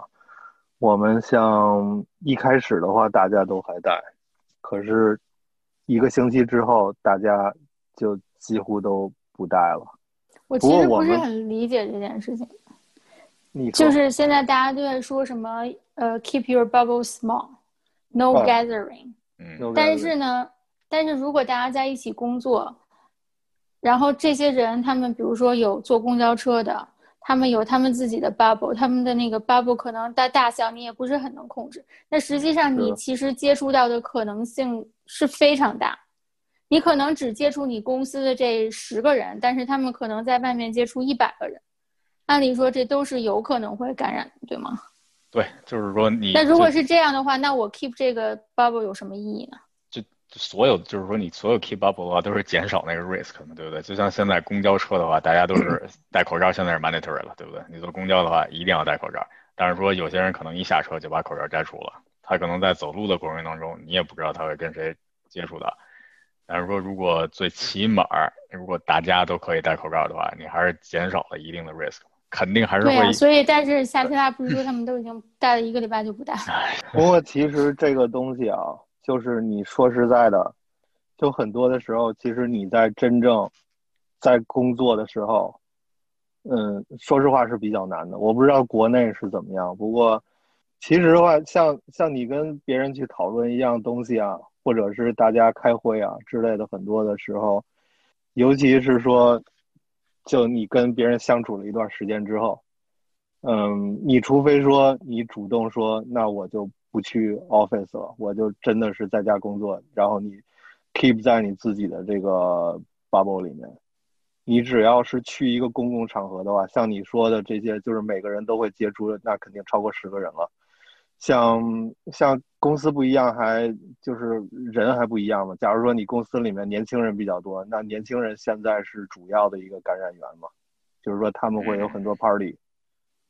Speaker 1: 我们像一开始的话，大家都还戴，可是一个星期之后，大家就几乎都不戴了。
Speaker 3: 我其实不是很理解这件事情。
Speaker 1: 你
Speaker 3: 就是现在大家都在说什么呃，keep your bubble small，no gathering。
Speaker 2: 嗯。
Speaker 3: 但是呢，但是如果大家在一起工作。然后这些人，他们比如说有坐公交车的，他们有他们自己的 bubble，他们的那个 bubble 可能大大小你也不是很能控制。那实际上你其实接触到的可能性是非常大，你可能只接触你公司的这十个人，但是他们可能在外面接触一百个人，按理说这都是有可能会感染的，对吗？
Speaker 2: 对，就是说你。
Speaker 3: 那如果是这样的话，那我 keep 这个 bubble 有什么意义呢？
Speaker 2: 就所有就是说，你所有 keep bubble 的话，都是减少那个 risk 嘛，对不对？就像现在公交车的话，大家都是 戴口罩，现在是 mandatory 了，对不对？你坐公交的话，一定要戴口罩。但是说有些人可能一下车就把口罩摘除了，他可能在走路的过程当中，你也不知道他会跟谁接触的。但是说如果最起码，如果大家都可以戴口罩的话，你还是减少了一定的 risk，肯定还是会。
Speaker 3: 对啊，所以但是夏天他不是说他们都已经戴了一个礼拜就不戴了？
Speaker 1: 不过其实这个东西啊。就是你说实在的，就很多的时候，其实你在真正在工作的时候，嗯，说实话是比较难的。我不知道国内是怎么样，不过其实的话，像像你跟别人去讨论一样东西啊，或者是大家开会啊之类的，很多的时候，尤其是说，就你跟别人相处了一段时间之后，嗯，你除非说你主动说，那我就。不去 office 了，我就真的是在家工作。然后你 keep 在你自己的这个 bubble 里面。你只要是去一个公共场合的话，像你说的这些，就是每个人都会接触，那肯定超过十个人了。像像公司不一样，还就是人还不一样嘛。假如说你公司里面年轻人比较多，那年轻人现在是主要的一个感染源嘛，就是说他们会有很多 party，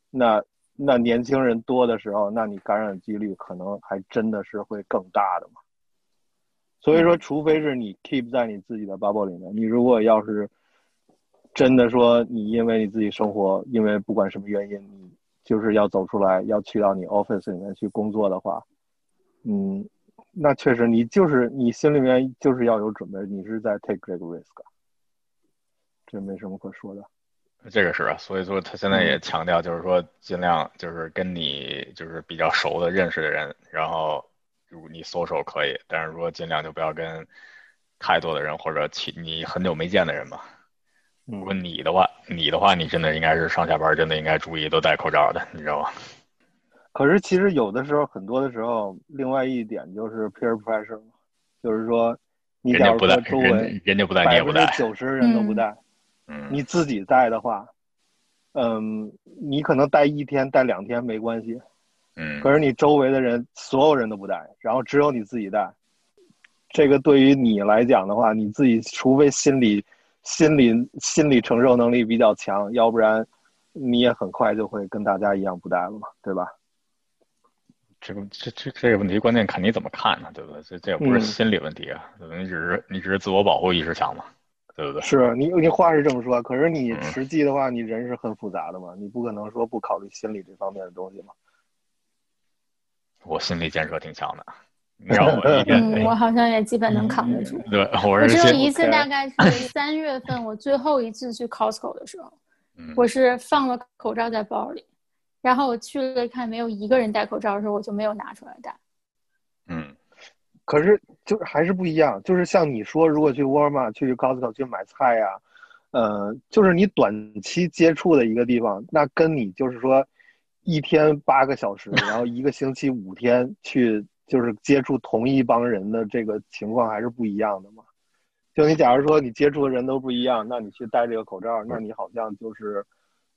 Speaker 1: 那。那年轻人多的时候，那你感染几率可能还真的是会更大的嘛。所以说，除非是你 keep 在你自己的 bubble 里面，你如果要是真的说你因为你自己生活，因为不管什么原因，你就是要走出来，要去到你 office 里面去工作的话，嗯，那确实你就是你心里面就是要有准备，你是在 take 这个 risk，这没什么可说的。
Speaker 2: 这个是啊，所以说他现在也强调，就是说尽量就是跟你就是比较熟的认识的人，然后如你搜手可以，但是说尽量就不要跟太多的人或者其你很久没见的人嘛。
Speaker 1: 嗯
Speaker 2: 如果你的话，你的话，你真的应该是上下班真的应该注意都戴口罩的，你知道吗？
Speaker 1: 可是其实有的时候，很多的时候，另外一点就是 peer pressure，就是说，你假如
Speaker 2: 不戴
Speaker 1: 说，周围
Speaker 2: 人人家不戴，你
Speaker 1: 百分
Speaker 2: 也不戴
Speaker 1: 之，九十人都不
Speaker 3: 嗯
Speaker 1: 戴，
Speaker 2: 嗯，
Speaker 1: 你自己戴的话，嗯，你可能戴一天、戴两天没关系，
Speaker 2: 嗯，
Speaker 1: 可是你周围的人所有人都不戴，然后只有你自己戴，这个对于你来讲的话，你自己除非心理、心理、心理承受能力比较强，要不然你也很快就会跟大家一样不戴了嘛，对吧？
Speaker 2: 这个这这这个问题，关键看你怎么看呢，对不对？这这也不是
Speaker 1: 嗯
Speaker 2: 心理问题啊？你只是你只是自我保护意识强嘛，对不对？
Speaker 1: 是你你话是这么说，可是你
Speaker 2: 嗯
Speaker 1: 实际的话，你人是很复杂的嘛，你不可能说不考虑心理这方面的东西嘛。
Speaker 2: 我心理建设挺强的，你 让我一天，
Speaker 3: 嗯，我好像也基本能扛得住。
Speaker 2: 对，我
Speaker 3: 只有一次，大概是三月份，我最后一次去 Costco 的时候，
Speaker 2: 嗯
Speaker 3: 我是放了口罩在包里，然后我去了看没有一个人戴口罩的时候，我就没有拿出来戴。
Speaker 2: 嗯
Speaker 1: 可是就是还是不一样，就是像你说，如果去沃尔玛、去 Costco 去买菜呀、呃，就是你短期接触的一个地方，那跟你就是说一天八个小时，然后一个星期五天去就是接触同一帮人的这个情况还是不一样的嘛。就你假如说你接触的人都不一样，那你去戴这个口罩，那你好像就是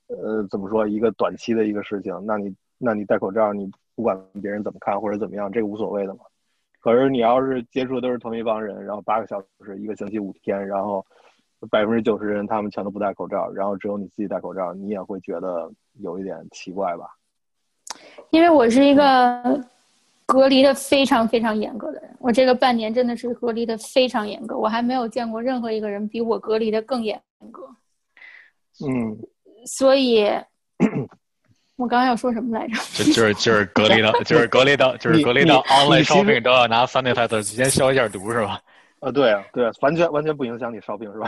Speaker 1: 呃怎么说一个短期的一个事情，那你那你戴口罩，你不管别人怎么看或者怎么样，这个无所谓的嘛。可是你要是接触的都是同一帮人，然后八个小时，一个星期五天，然后百分之九十人他们全都不戴口罩，然后只有你自己戴口罩，你也会觉得有一点奇怪吧？
Speaker 3: 因为我是一个隔离的非常非常严格的人，我这个半年真的是隔离的非常严格，我还没有见过任何一个人比我隔离的更严格。
Speaker 1: 嗯，
Speaker 3: 所以，我刚刚要说什么来着？
Speaker 2: 就就是就是隔离的，就是隔离的，就是隔离的
Speaker 1: 你
Speaker 2: online shopping 都要拿 sanitizer 提前消一下毒是吧？
Speaker 1: 啊，对啊，对啊，完全完全不影响你 shopping 是吧？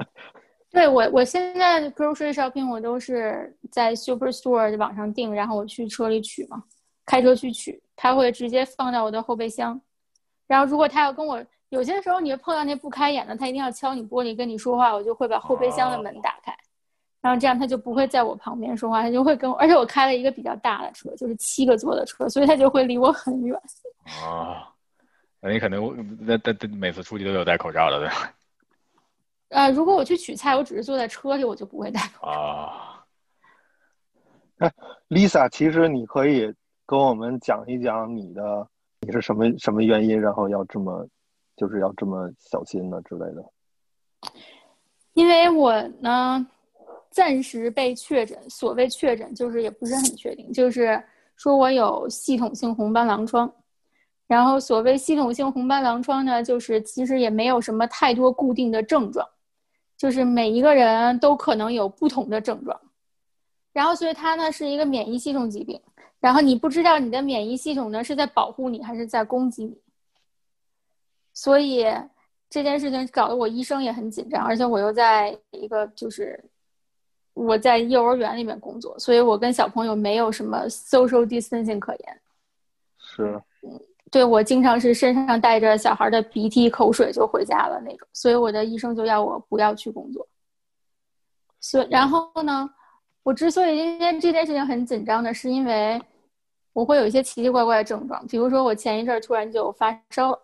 Speaker 3: 对我，我现在 grocery shopping 我都是在 Superstore 网上订，然后我去车里取嘛，开车去取，他会直接放到我的后备箱。然后如果他要跟我，有些时候你会碰到那不开眼的，他一定要敲你玻璃跟你说话，我就会把后备箱的门打开，然后这样他就不会在我旁边说话，他就会跟我，而且我开了一个比较大的车，就是七个座的车，所以他就会离我很远。
Speaker 2: 啊，那你肯定那那那每次出去都有戴口罩的对吧？
Speaker 3: 呃，如果我去取菜，我只是坐在车里，我就不会戴口罩。
Speaker 2: 啊
Speaker 1: ，Lisa，其实你可以跟我们讲一讲你的，你是什么什么原因，然后要这么，就是要这么小心呢之类的。
Speaker 3: 因为我呢，暂时被确诊，所谓确诊就是也不是很确定，就是说我有系统性红斑狼疮。然后所谓系统性红斑狼疮呢，就是其实也没有什么太多固定的症状，就是每一个人都可能有不同的症状。然后所以它呢是一个免疫系统疾病，然后你不知道你的免疫系统呢是在保护你还是在攻击你，所以这件事情搞得我医生也很紧张，而且我又在一个就是我在幼儿园里面工作，所以我跟小朋友没有什么 social distancing 可言。
Speaker 1: 是，
Speaker 3: 对我经常是身上带着小孩的鼻涕、口水就回家了那种，所以我的医生就要我不要去工作。所以然后呢，我之所以今天这件事情很紧张呢，是因为我会有一些奇奇怪怪的症状，比如说我前一阵儿突然就发烧了，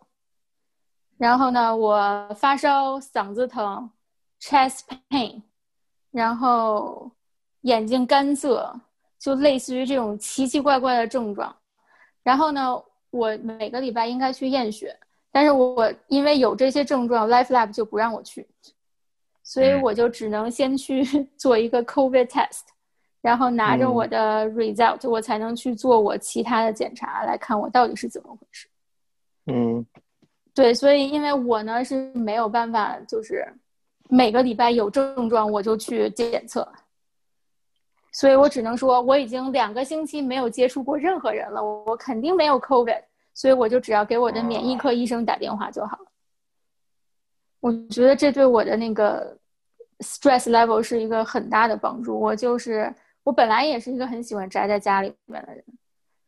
Speaker 3: 然后呢，我发烧、嗓子疼、chest pain，然后眼睛干涩，就类似于这种奇奇怪怪的症状。然后呢，我每个礼拜应该去验血，但是我因为有这些症状，Life Lab 就不让我去，所以我就只能先去 做一个 COVID test，然后拿着我的 result，、我才能去做我其他的检查，来看我到底是怎么回事。
Speaker 1: 嗯
Speaker 3: 对，所以因为我呢是没有办法，就是每个礼拜有症状我就去检测，所以我只能说我已经两个星期没有接触过任何人了，我我肯定没有 COVID，所以我就只要给我的免疫科医生打电话就好了。我觉得这对我的那个 stress level 是一个很大的帮助。我就是我本来也是一个很喜欢宅在家里面的人。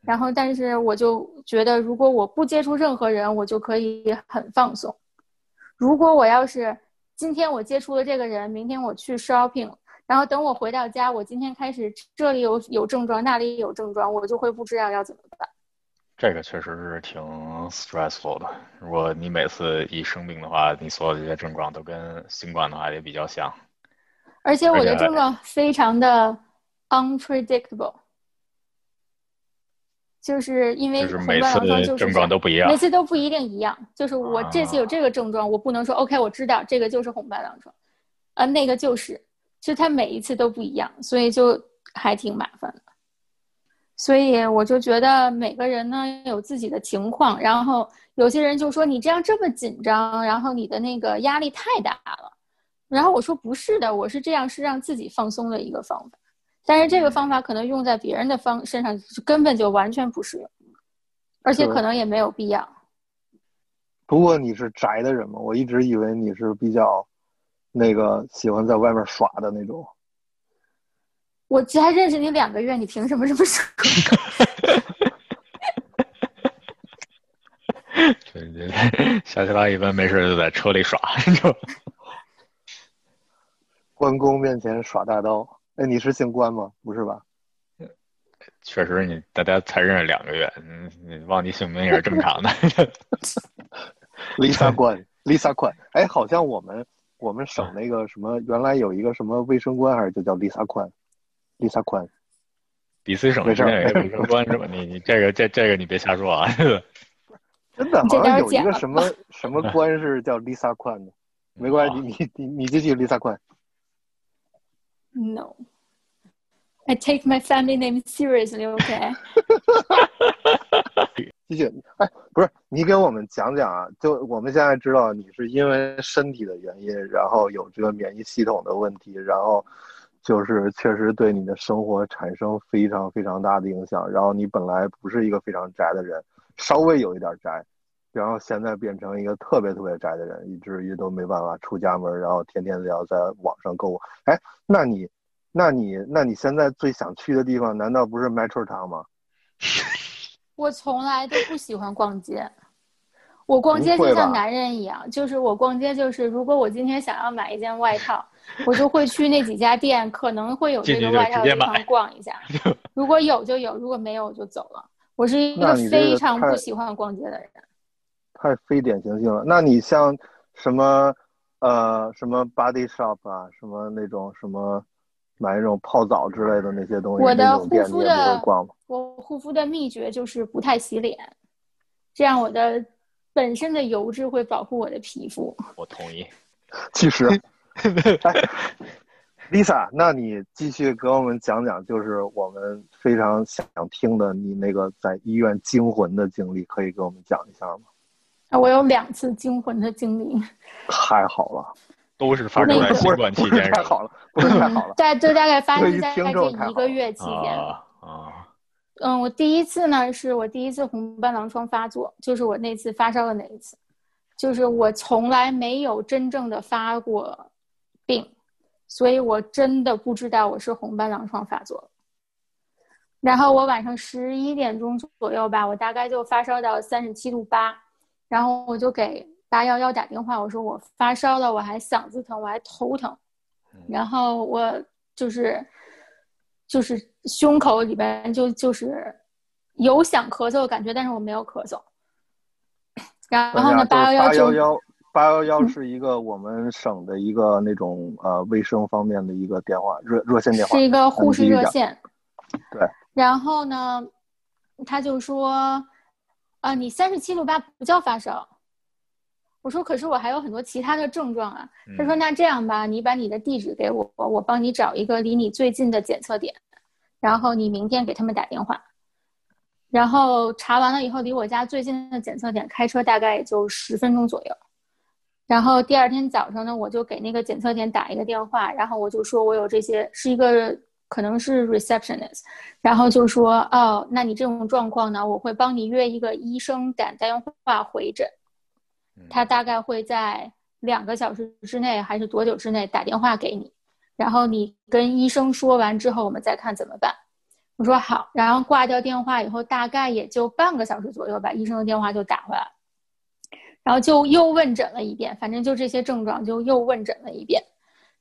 Speaker 3: 然后，但是我就觉得，如果我不接触任何人，我就可以很放松。如果我要是今天我接触了这个人，明天我去 shopping，然后等我回到家，我今天开始这里有有症状，那里有症状，我就会不知道要怎么办。
Speaker 2: 这个确实是挺 stressful 的。如果你每次一生病的话，你所有的这些症状都跟新冠的话也比较像。
Speaker 3: 而且我的症状非常的 unpredictable，就是因为
Speaker 2: 就是每次症状都不一样，
Speaker 3: 每次都不一定一样。就是我这次有这个症状，我不能说 OK，我知道这个就是红斑狼疮，啊，那个就是，其实它每一次都不一样，所以就还挺麻烦的。所以我就觉得每个人呢有自己的情况，然后有些人就说你这样这么紧张，然后你的那个压力太大了。然后我说不是的，我是这样是让自己放松的一个方法，但是这个方法可能用在别人的方身上根本就完全不适用，而且可能也没有必要。
Speaker 1: 不过你是宅的人吗？我一直以为你是比较那个喜欢在外面耍的那种。
Speaker 3: 我才认识你两个月，你凭什么这么说？
Speaker 2: 对 对，小七郎一般没事就在车里耍，就
Speaker 1: 关公面前耍大刀。哎，你是姓关吗？不是吧？
Speaker 2: 确实，你大家才认识两个月，你忘记姓名也是正常的。
Speaker 1: Lisa 关，Lisa 关。哎，好像我们我们省那个什么，原来有一个什么卫生官，还是就叫 Lisa 宽。Lisa 宽
Speaker 2: ，DC 省之内卫生官是吧？你你这个这这个你别瞎说啊！
Speaker 1: 真的好像有一个什么什么官是叫 Lisa 宽的，没关系，你你你继续 Lisa 宽。
Speaker 3: No, I take my family name seriously. OK。
Speaker 1: 继续，哎，不是你给我们讲讲啊？就我们现在知道你是因为身体的原因，然后有这个免疫系统的问题，然后。就是确实对你的生活产生非常非常大的影响，然后你本来不是一个非常宅的人，稍微有一点宅，然后现在变成一个特别特别宅的人，以至于都没办法出家门，然后天天都要在网上购物。哎，那你，那你，那你现在最想去的地方难道不是 Metro Town 吗？
Speaker 3: 我从来都不喜欢逛街，我逛街就像男人一样，就是我逛街就是，如果我今天想要买一件外套。我就会去那几家店，可能会有这个外套的地方逛一下。如果有就有，如果没有就走了。我是一个非常不喜欢逛街的人。
Speaker 1: 太非典型性了。那你像什么呃什么 body shop 啊，什么那种什么买那种泡澡之类的那些东西，
Speaker 3: 我的护肤的
Speaker 1: 逛吗？
Speaker 3: 我护肤的秘诀就是不太洗脸，这样我的本身的油脂会保护我的皮肤。
Speaker 2: 我同意。
Speaker 1: 其实。Lisa，那你继续给我们讲讲，就是我们非常想听的你那个在医院惊魂的经历，可以给我们讲一下吗？
Speaker 3: 啊，我有两次惊魂的经历。
Speaker 1: 太好了，
Speaker 2: 都是发生在新冠期间。
Speaker 1: 太好了，不是太好了。
Speaker 3: 在就大概发生在这一个月期间。
Speaker 2: 啊。
Speaker 3: 嗯，我第一次呢，是我第一次红斑狼疮发作，就是我那次发烧的那一次，就是我从来没有真正的发过。病，所以我真的不知道我是红斑狼疮发作了。然后我晚上十一点钟左右吧，我大概就发烧到三十七度八，然后我就给八幺幺打电话，我说我发烧了，我还嗓子疼，我还头疼，然后我就是就是胸口里边就就是有想咳嗽的感觉，但是我没有咳嗽。然后呢，八幺
Speaker 1: 幺就。八幺幺是一个我们省的一个那种呃卫生方面的一个电话热热线电话，
Speaker 3: 是一个护士热线。
Speaker 1: 对。
Speaker 3: 然后呢，他就说，啊，你三十七度八不叫发烧。我说，可是我还有很多其他的症状啊。他说，那这样吧，你把你的地址给我，我帮你找一个离你最近的检测点，然后你明天给他们打电话。然后查完了以后，离我家最近的检测点开车大概也就十分钟左右。然后第二天早上呢，我就给那个检测点打一个电话，然后我就说我有这些，是一个可能是 receptionist，然后就说哦，那你这种状况呢，我会帮你约一个医生打电话回诊，他大概会在两个小时之内还是多久之内打电话给你，然后你跟医生说完之后，我们再看怎么办。我说好，然后挂掉电话以后，大概也就半个小时左右吧，医生的电话就打回来。然后就又问诊了一遍，反正就这些症状就又问诊了一遍。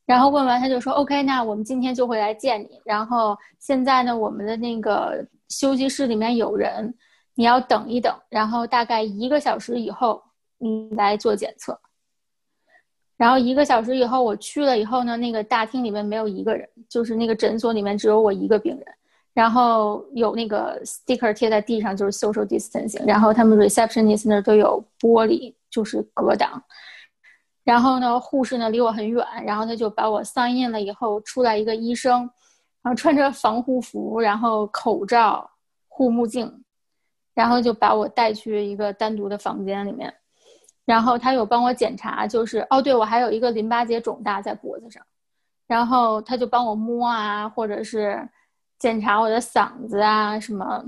Speaker 3: 然后问完他就说：“OK，那我们今天就会来见你。然后现在呢，我们的那个休息室里面有人，你要等一等。然后大概一个小时以后你来做检测。然后一个小时以后我去了以后呢，那个大厅里面没有一个人，就是那个诊所里面只有我一个病人。然后有那个 sticker 贴在地上，就是 social distancing。然后他们 receptionist 那儿都有玻璃，就是隔挡。”然后呢，护士呢离我很远，然后他就把我 sign in 了以后，出来一个医生，然后穿着防护服，然后口罩、护目镜，然后就把我带去一个单独的房间里面，然后他有帮我检查，就是哦，对我还有一个淋巴结肿大在脖子上，然后他就帮我摸啊，或者是检查我的嗓子啊什么，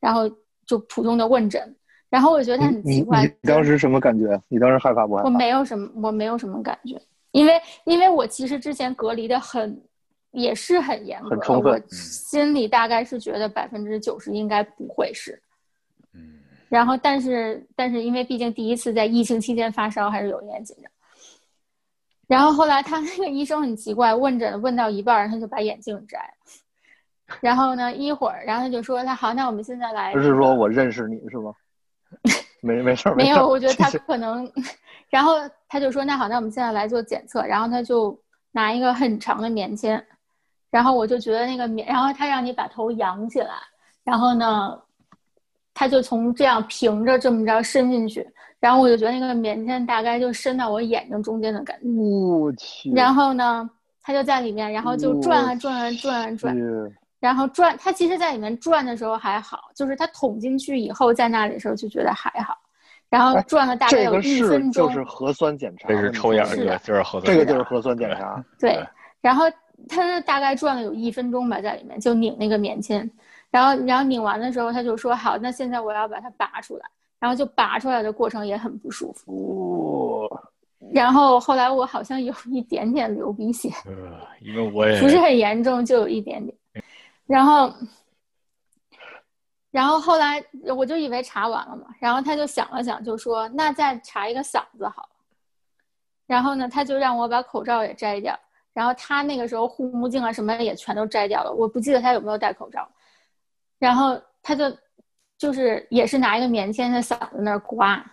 Speaker 3: 然后就普通的问诊。然后我觉得他很奇怪。
Speaker 1: 你当时什么感觉？你当时害怕不害
Speaker 3: 怕？我没有什么，我没有什么感觉，因为因为我其实之前隔离的很，也是很严格，我心里大概是觉得百分之九十应该不会是。
Speaker 2: 嗯。
Speaker 3: 然后，但是但是因为毕竟第一次在疫情期间发烧，还是有一点紧张。然后后来他那个医生很奇怪，问诊问到一半，他就把眼镜摘了。然后呢，一会儿，然后他就说：“他好，那我们现在来。”
Speaker 1: 不是说我认识你是吗？没没事
Speaker 3: 没有，我觉得他可能，然后他就说那好，那我们现在来做检测，然后他就拿一个很长的棉签，然后我就觉得那个棉，然后他让你把头仰起来，然后呢，他就从这样平着这么着伸进去，然后我就觉得那个棉签大概就伸到我眼睛中间的感觉，
Speaker 1: 我去，
Speaker 3: 然后呢，他就在里面，然后就转啊转啊转啊转。然后转，他其实在里面转的时候还好，就是他捅进去以后，在那里的时候就觉得还好。然后转了大概有一分
Speaker 1: 钟，就是核酸检查，
Speaker 2: 这是抽样，
Speaker 3: 是的，
Speaker 2: 就是核酸，
Speaker 1: 这个就是核酸检查。
Speaker 3: 对，然后他大概转了有一分钟吧，在里面就拧那个棉签，然后然后拧完的时候，他就说好，那现在我要把它拔出来，然后就拔出来的过程也很不舒服。然后后来我好像有一点点流鼻血，
Speaker 2: 呃，因为我也
Speaker 3: 不是很严重，就有一点点。然后，然后后来我就以为查完了嘛，然后他就想了想，就说那再查一个嗓子好了。然后呢，他就让我把口罩也摘掉，然后他那个时候护目镜啊什么也全都摘掉了，我不记得他有没有戴口罩。然后他就就是也是拿一个棉签在嗓子那儿刮，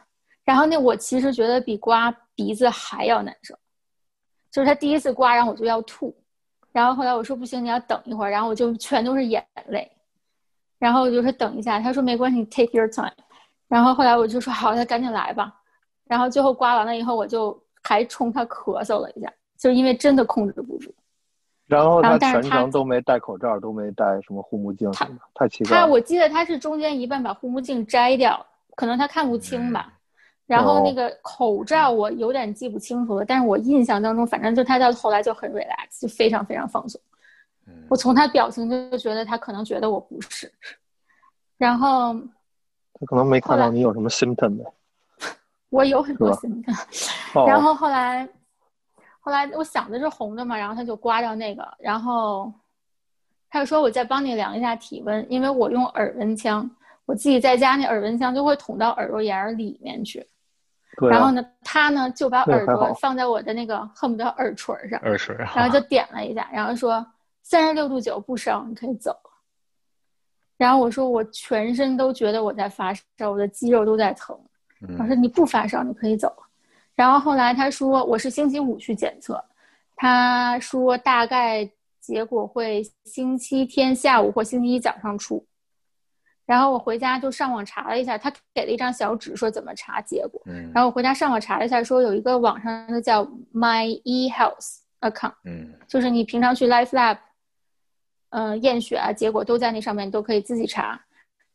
Speaker 3: 然后那我其实觉得比刮鼻子还要难受，就是他第一次刮，然后我就要吐。然后后来我说不行，你要等一会儿，然后我就全都是眼泪，然后我就说等一下，他说没关系，take your time。然后后来我就说好，那赶紧来吧。然后最后刮完了以后，我就还冲他咳嗽了一下，就是因为真的控制不住。
Speaker 1: 然后他全程都没戴口罩，都没戴什么护目镜什么，太奇怪。
Speaker 3: 他我记得他是中间一半把护目镜摘掉，可能他看不清吧。然后那个口罩我有点记不清楚了，但是我印象当中，反正就他到后来就很 relax，就非常非常放松。我从他表情就觉得他可能觉得我不是。然后
Speaker 1: 他可能没看到你有什么 symptom 呗。
Speaker 3: 我有很多 symptom。然后后来，后来我想的是红的嘛，然后他就刮掉那个，然后他就说我再帮你量一下体温，因为我用耳温枪，我自己在家那耳温枪就会捅到耳朵眼儿里面去。然后呢，他呢就把耳朵放在我的那个恨不得耳垂上，
Speaker 2: 耳垂，
Speaker 3: 然后就点了一下，然后说三十六度九不烧，你可以走。然后我说我全身都觉得我在发烧，我的肌肉都在疼。我说你不发烧，你可以走。然后后来他说我是星期五去检测，他说大概结果会星期天下午或星期一早上出。然后我回家就上网查了一下，他给了一张小纸，说怎么查结果。
Speaker 2: 嗯。
Speaker 3: 然后我回家上网查了一下，说有一个网上的叫 My E Health Account。
Speaker 2: 嗯。
Speaker 3: 就是你平常去 Life Lab，嗯，验血啊，结果都在那上面，你都可以自己查。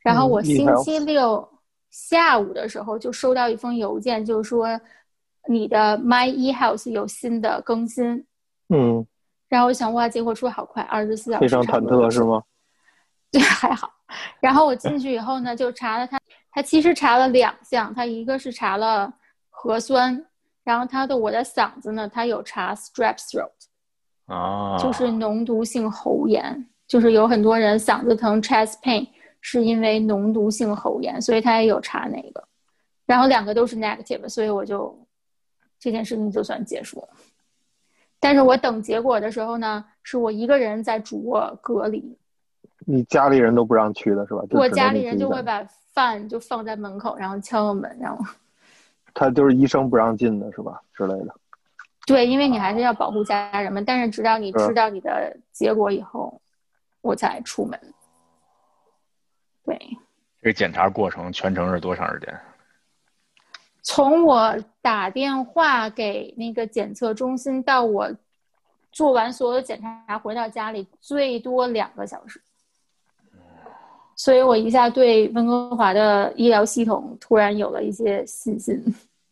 Speaker 3: 然后我星期六下午的时候就收到一封邮件，就是说你的 My E Health 有新的更新。
Speaker 1: 嗯。
Speaker 3: 然后我想，哇，结果出的好快，二十四小时。
Speaker 1: 非常忐忑是吗？
Speaker 3: 对，还好。然后我进去以后呢，就查了他，他其实查了两项，他一个是查了核酸，然后他的我的嗓子呢，他有查 strep throat，
Speaker 2: 啊，
Speaker 3: 就是脓毒性喉炎，就是有很多人嗓子疼 chest pain 是因为脓毒性喉炎，所以他也有查那个。然后两个都是 negative，所以我就这件事情就算结束了。但是我等结果的时候呢，是我一个人在主卧隔离，
Speaker 1: 你家里人都不让去的是吧？就
Speaker 3: 我家里人就会把饭就放在门口，然后敲敲门，然后
Speaker 1: 他就是医生不让进的是吧？之类的。
Speaker 3: 对，因为你还是要保护家人们，但是直到你知道你的结果以后，我才出门。对，
Speaker 2: 这个检查过程全程是多长时间？
Speaker 3: 从我打电话给那个检测中心到我做完所有检查回到家里，最多两个小时。所以我一下对温哥华的医疗系统突然有了一些信心。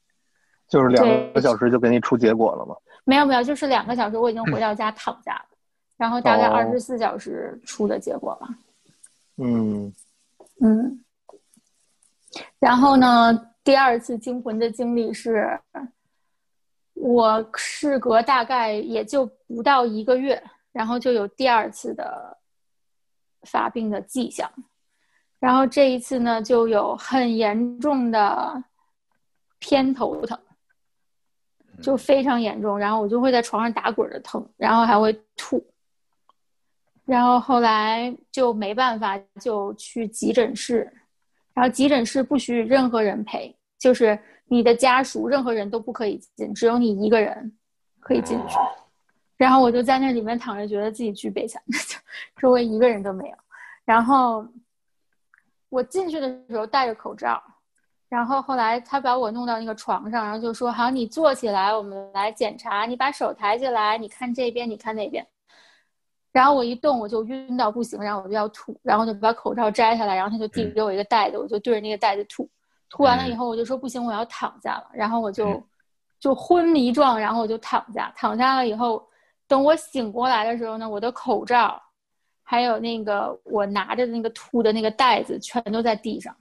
Speaker 1: 就是两个小时就给你出结果了吗？
Speaker 3: 没有没有，就是两个小时我已经回到家躺下了，然后大概
Speaker 1: 哦
Speaker 3: 二十四小时出的结果吧。
Speaker 1: 嗯，
Speaker 3: 嗯，然后呢，第二次惊魂的经历是，我事隔大概也就不到一个月，然后就有第二次的发病的迹象，然后这一次呢，就有很严重的偏头疼，就非常严重，然后我就会在床上打滚的疼，然后还会吐。然后后来就没办法，就去急诊室，然后急诊室不许任何人陪，就是你的家属，任何人都不可以进，只有你一个人可以进去。然后我就在那里面躺着，觉得自己巨悲惨，周围一个人都没有。然后我进去的时候戴着口罩，然后后来他把我弄到那个床上，然后就说：“好，你坐起来，我们来检查。你把手抬起来，你看这边，你看那边。”然后我一动我就晕到不行，然后我就要吐，然后就把口罩摘下来，然后他就递给我一个袋子，我就对着那个袋子吐。吐完了以后，我就说不行，我要躺下了，然后我就
Speaker 2: 嗯
Speaker 3: 就昏迷状，然后我就躺下，躺下了以后，等我醒过来的时候呢，我的口罩还有那个我拿着那个吐的那个袋子全都在地上。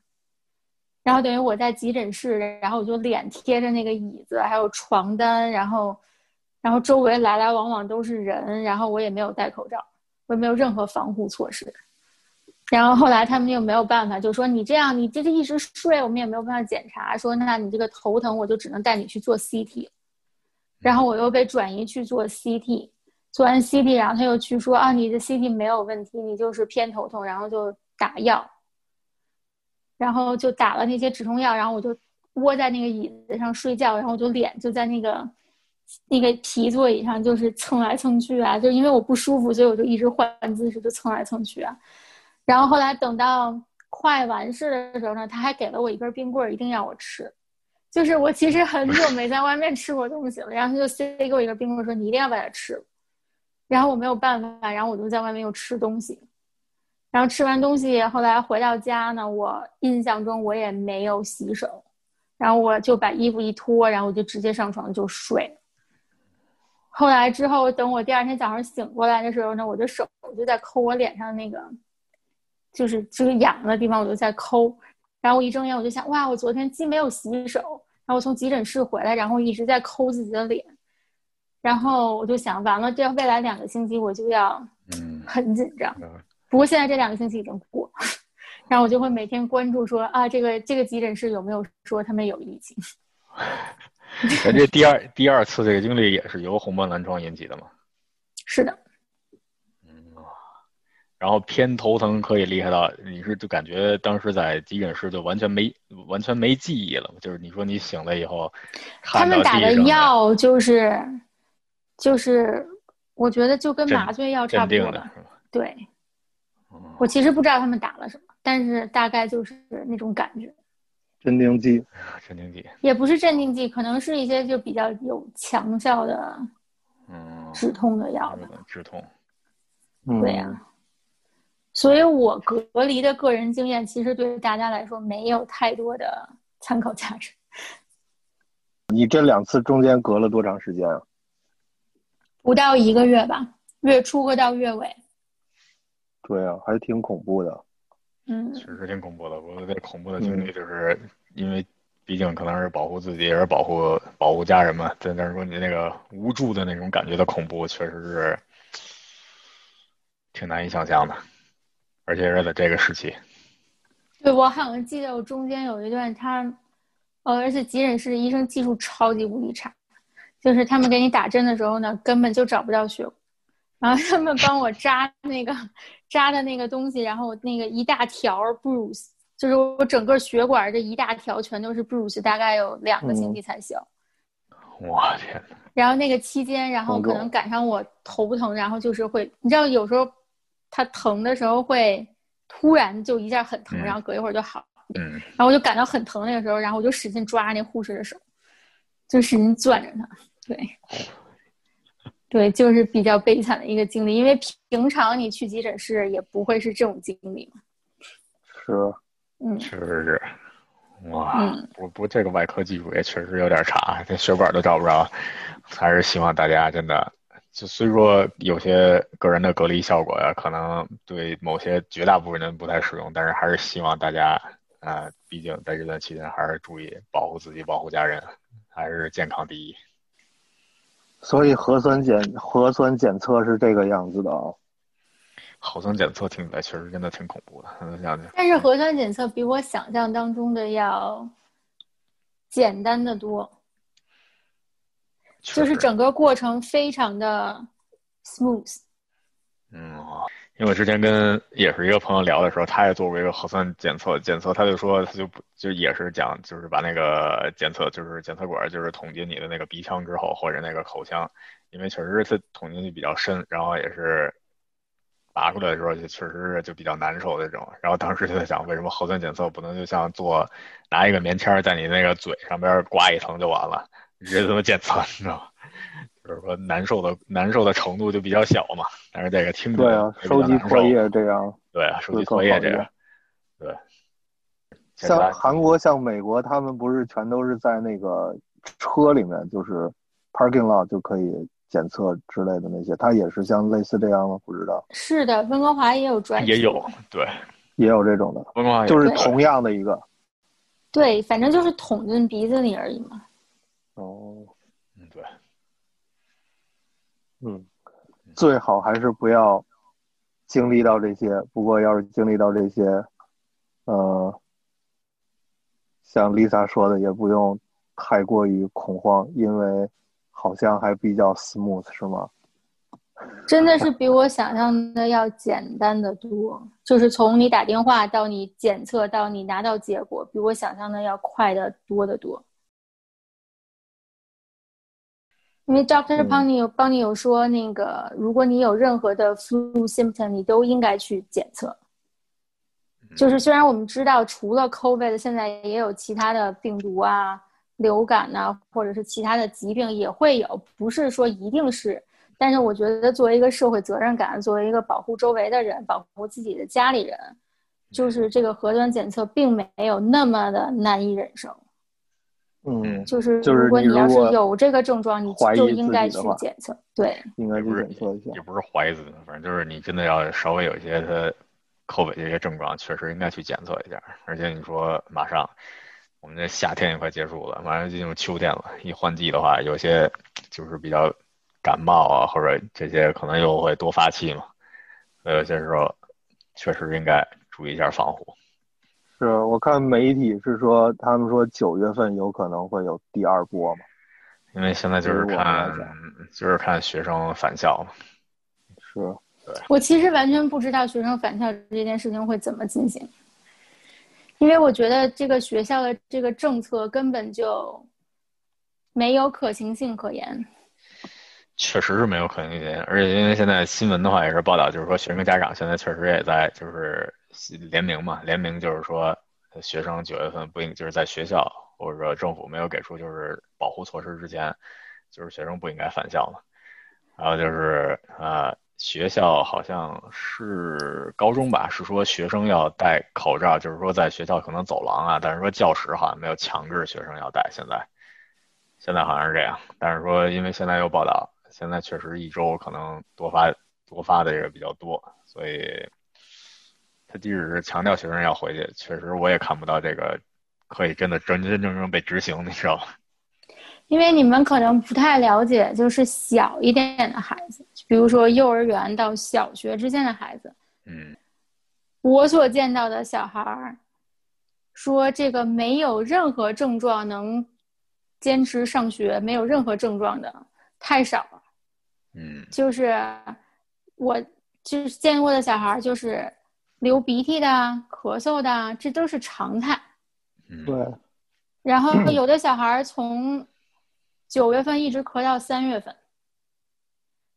Speaker 3: 然后等于我在急诊室，然后我就脸贴着那个椅子，还有床单，然后，然后周围来来往往都是人，然后我也没有戴口罩，我也没有任何防护措施。然后后来他们又没有办法，就说你这样，你这这一直睡，我们也没有办法检查，说那你这个头疼，我就只能带你去做 CT。然后我又被转移去做 CT，做完 CT，然后他又去说啊，你的 CT 没有问题，你就是偏头痛，然后就打药。然后就打了那些止痛药，然后我就窝在那个椅子上睡觉，然后我就脸就在那个那个皮座椅上，就是蹭来蹭去啊，就因为我不舒服，所以我就一直换姿势，就蹭来蹭去啊。然后后来等到快完事的时候呢，他还给了我一根冰棍，一定要我吃。就是我其实很久没在外面吃过东西了，然后他就塞给我一个冰棍，说你一定要把它吃了。然后我没有办法，然后我就在外面又吃东西。然后吃完东西，后来回到家呢，我印象中我也没有洗手，然后我就把衣服一脱，然后我就直接上床就睡。后来之后，等我第二天早上醒过来的时候呢，我的手就在抠我脸上那个，就是就是痒的地方，我就在抠。然后我一睁眼，我就想，哇，我昨天既没有洗手，然后我从急诊室回来，然后一直在抠自己的脸。然后我就想，完了，这未来两个星期我就要
Speaker 2: 嗯，
Speaker 3: 很紧张。
Speaker 2: 呃
Speaker 3: 不过现在这两个星期已经过，然后我就会每天关注说啊，这个这个急诊室有没有说他们有疫情？
Speaker 2: 咱这第二第二次这个经历也是由红斑狼疮引起的吗？
Speaker 3: 是的，
Speaker 2: 然后偏头疼可以厉害到你是就感觉当时在急诊室就完全没完全没记忆了，就是你说你醒了以后，
Speaker 3: 他们打的药就是就是，我觉得就跟麻醉药差不多吧。
Speaker 2: 的？
Speaker 3: 对
Speaker 2: 嗯
Speaker 3: 我其实不知道他们打了什么，但是大概就是那种感觉，
Speaker 1: 镇定剂，
Speaker 2: 镇定剂，
Speaker 3: 也不是镇定剂，可能是一些就比较有强效的
Speaker 2: 嗯，
Speaker 3: 止痛的药吧。
Speaker 2: 止痛，
Speaker 1: 嗯，
Speaker 3: 对呀、所以我隔离的个人经验，其实对大家来说没有太多的参考价值。
Speaker 1: 你这两次中间隔了多长时间啊？
Speaker 3: 不到一个月吧，月初和到月尾。
Speaker 1: 对啊，还挺恐怖的。
Speaker 3: 嗯，
Speaker 2: 确实挺恐怖的。我这恐怖的经历就是因为。毕竟可能是保护自己，也是保护保护家人嘛。但但是说你那个无助的那种感觉的恐怖，确实是挺难以想象的，而且是在这个时期。
Speaker 3: 对我好像记得我中间有一段他呃，而且急诊室的医生技术超级无敌差，就是他们给你打针的时候呢，根本就找不到血，然后他们帮我扎那个扎的那个东西，然后那个一大条 bruise，就是我整个血管这一大条全都是 bruise，大概有两个星期才消。
Speaker 2: 我天呐，
Speaker 3: 然后那个期间，然后可能赶上我头疼，然后就是会，你知道有时候它疼的时候会突然就一下很疼，
Speaker 2: 嗯
Speaker 3: 然后隔一会儿就好。
Speaker 2: 嗯，
Speaker 3: 然后我就感到很疼那个时候，然后我就使劲抓那护士的手，就使劲攥着他。对，对，就是比较悲惨的一个经历，因为平常你去急诊室也不会是这种经历嘛。
Speaker 1: 是，
Speaker 3: 嗯
Speaker 2: 确实是。哇
Speaker 3: 嗯，
Speaker 2: 不不，这个外科技术也确实有点差，这血管都找不着。还是希望大家真的，就虽说有些个人的隔离效果呀，可能对某些绝大部分人不太适用，但是还是希望大家，啊，毕竟在这段期间还是注意保护自己，保护家人，还是健康第一。
Speaker 1: 所以核酸检核酸检测是这个样子的啊。
Speaker 2: 核酸检测听起来确实真的挺恐怖的，想想
Speaker 3: 但是核酸检测比我想象当中的要简单的多，就是整个过程非常的 smooth。
Speaker 2: 嗯，因为我之前跟也是一个朋友聊的时候，他也做过一个核酸检测，检测他就说他就不就也是讲就是把那个检测就是检测管就是捅进你的那个鼻腔之后或者那个口腔，因为确实是捅进去比较深，然后也是拔出来的时候就确实是就比较难受那种。然后当时就在想，为什么核酸检测不能就像做拿一个棉签在你那个嘴上边刮一层就完了，直接这么检测，你知道吗？就是说难受的难受的程度就比较小嘛，但是这个听着
Speaker 1: 对啊，收集唾液这样。
Speaker 2: 对啊，收集
Speaker 1: 会更
Speaker 2: 唾液这个
Speaker 1: 好一点，
Speaker 2: 对。
Speaker 1: 像韩国、像美国，他们不是全都是在那个车里面，就是 parking lot 就可以检测之类的那些，它也是像类似这样吗？不知道，
Speaker 3: 是的，温哥华也有专区
Speaker 2: 也有对，
Speaker 1: 也有这种的，
Speaker 2: 温哥华也有
Speaker 1: 就是同样的一个。
Speaker 3: 对，反正就是捅进鼻子里而已嘛。
Speaker 1: 哦，
Speaker 2: 嗯，
Speaker 1: 最好还是不要经历到这些。不过要是经历到这些，呃，像 Lisa 说的，也不用太过于恐慌，因为好像还比较 smooth，是吗？
Speaker 3: 真的是比我想象的要简单的多，就是从你打电话到你检测到你拿到结果，比我想象的要快的多得多。因为 Doctor
Speaker 1: 嗯
Speaker 3: 帮你有帮你有说，那个如果你有任何的 flu symptom，你都应该去检测。就是虽然我们知道除了 COVID，现在也有其他的病毒啊、流感呐、或者是其他的疾病也会有，不是说一定是。但是我觉得作为一个社会责任感，作为一个保护周围的人、保护自己的家里人，就是这个核酸检测并没有那么的难以忍受。
Speaker 1: 嗯，
Speaker 3: 就是
Speaker 1: 就是
Speaker 3: 如果你要是有这个症状，你就应该去检测。对，
Speaker 1: 应该
Speaker 2: 不是
Speaker 1: 检测一下
Speaker 2: 也。不是怀疑自己，反正就是你真的要稍微有一些它口尾这些症状，确实应该去检测一下。而且你说马上我们这夏天也快结束了，马上进入秋天了，一换季的话，有些就是比较感冒啊，或者这些可能又会多发气嘛，所以有些时候确实应该注意一下防护。
Speaker 1: 是我看媒体是说，他们说九月份有可能会有第二波嘛？
Speaker 2: 因为现在就是看，就是看学生返校嘛。
Speaker 1: 是，
Speaker 3: 我其实完全不知道学生返校这件事情会怎么进行，因为我觉得这个学校的这个政策根本就没有可行性可言。
Speaker 2: 确实是没有可行性，而且因为现在新闻的话也是报道，就是说学生家长现在确实也在就是联名嘛，联名就是说学生九月份不应就是在学校或者说政府没有给出就是保护措施之前，就是学生不应该返校嘛。还有就是呃学校好像是高中吧，是说学生要戴口罩，就是说在学校可能走廊啊，但是说教室好像没有强制学生要戴，现在现在好像是这样，但是说因为现在有报道。现在确实一周可能多发多发的也比较多，所以他即使是强调学生要回去，确实我也看不到这个可以真的真真正正被执行，你知道吗？
Speaker 3: 因为你们可能不太了解，就是小一点的孩子，比如说幼儿园到小学之间的孩子，
Speaker 2: 嗯，
Speaker 3: 我所见到的小孩儿，说这个没有任何症状能坚持上学，没有任何症状的太少了。
Speaker 2: 嗯
Speaker 3: 就是我就是见过的小孩儿，就是流鼻涕的、咳嗽的，这都是常态。
Speaker 2: 嗯，
Speaker 1: 对，
Speaker 3: 然后有的小孩儿从九月份一直咳到三月份。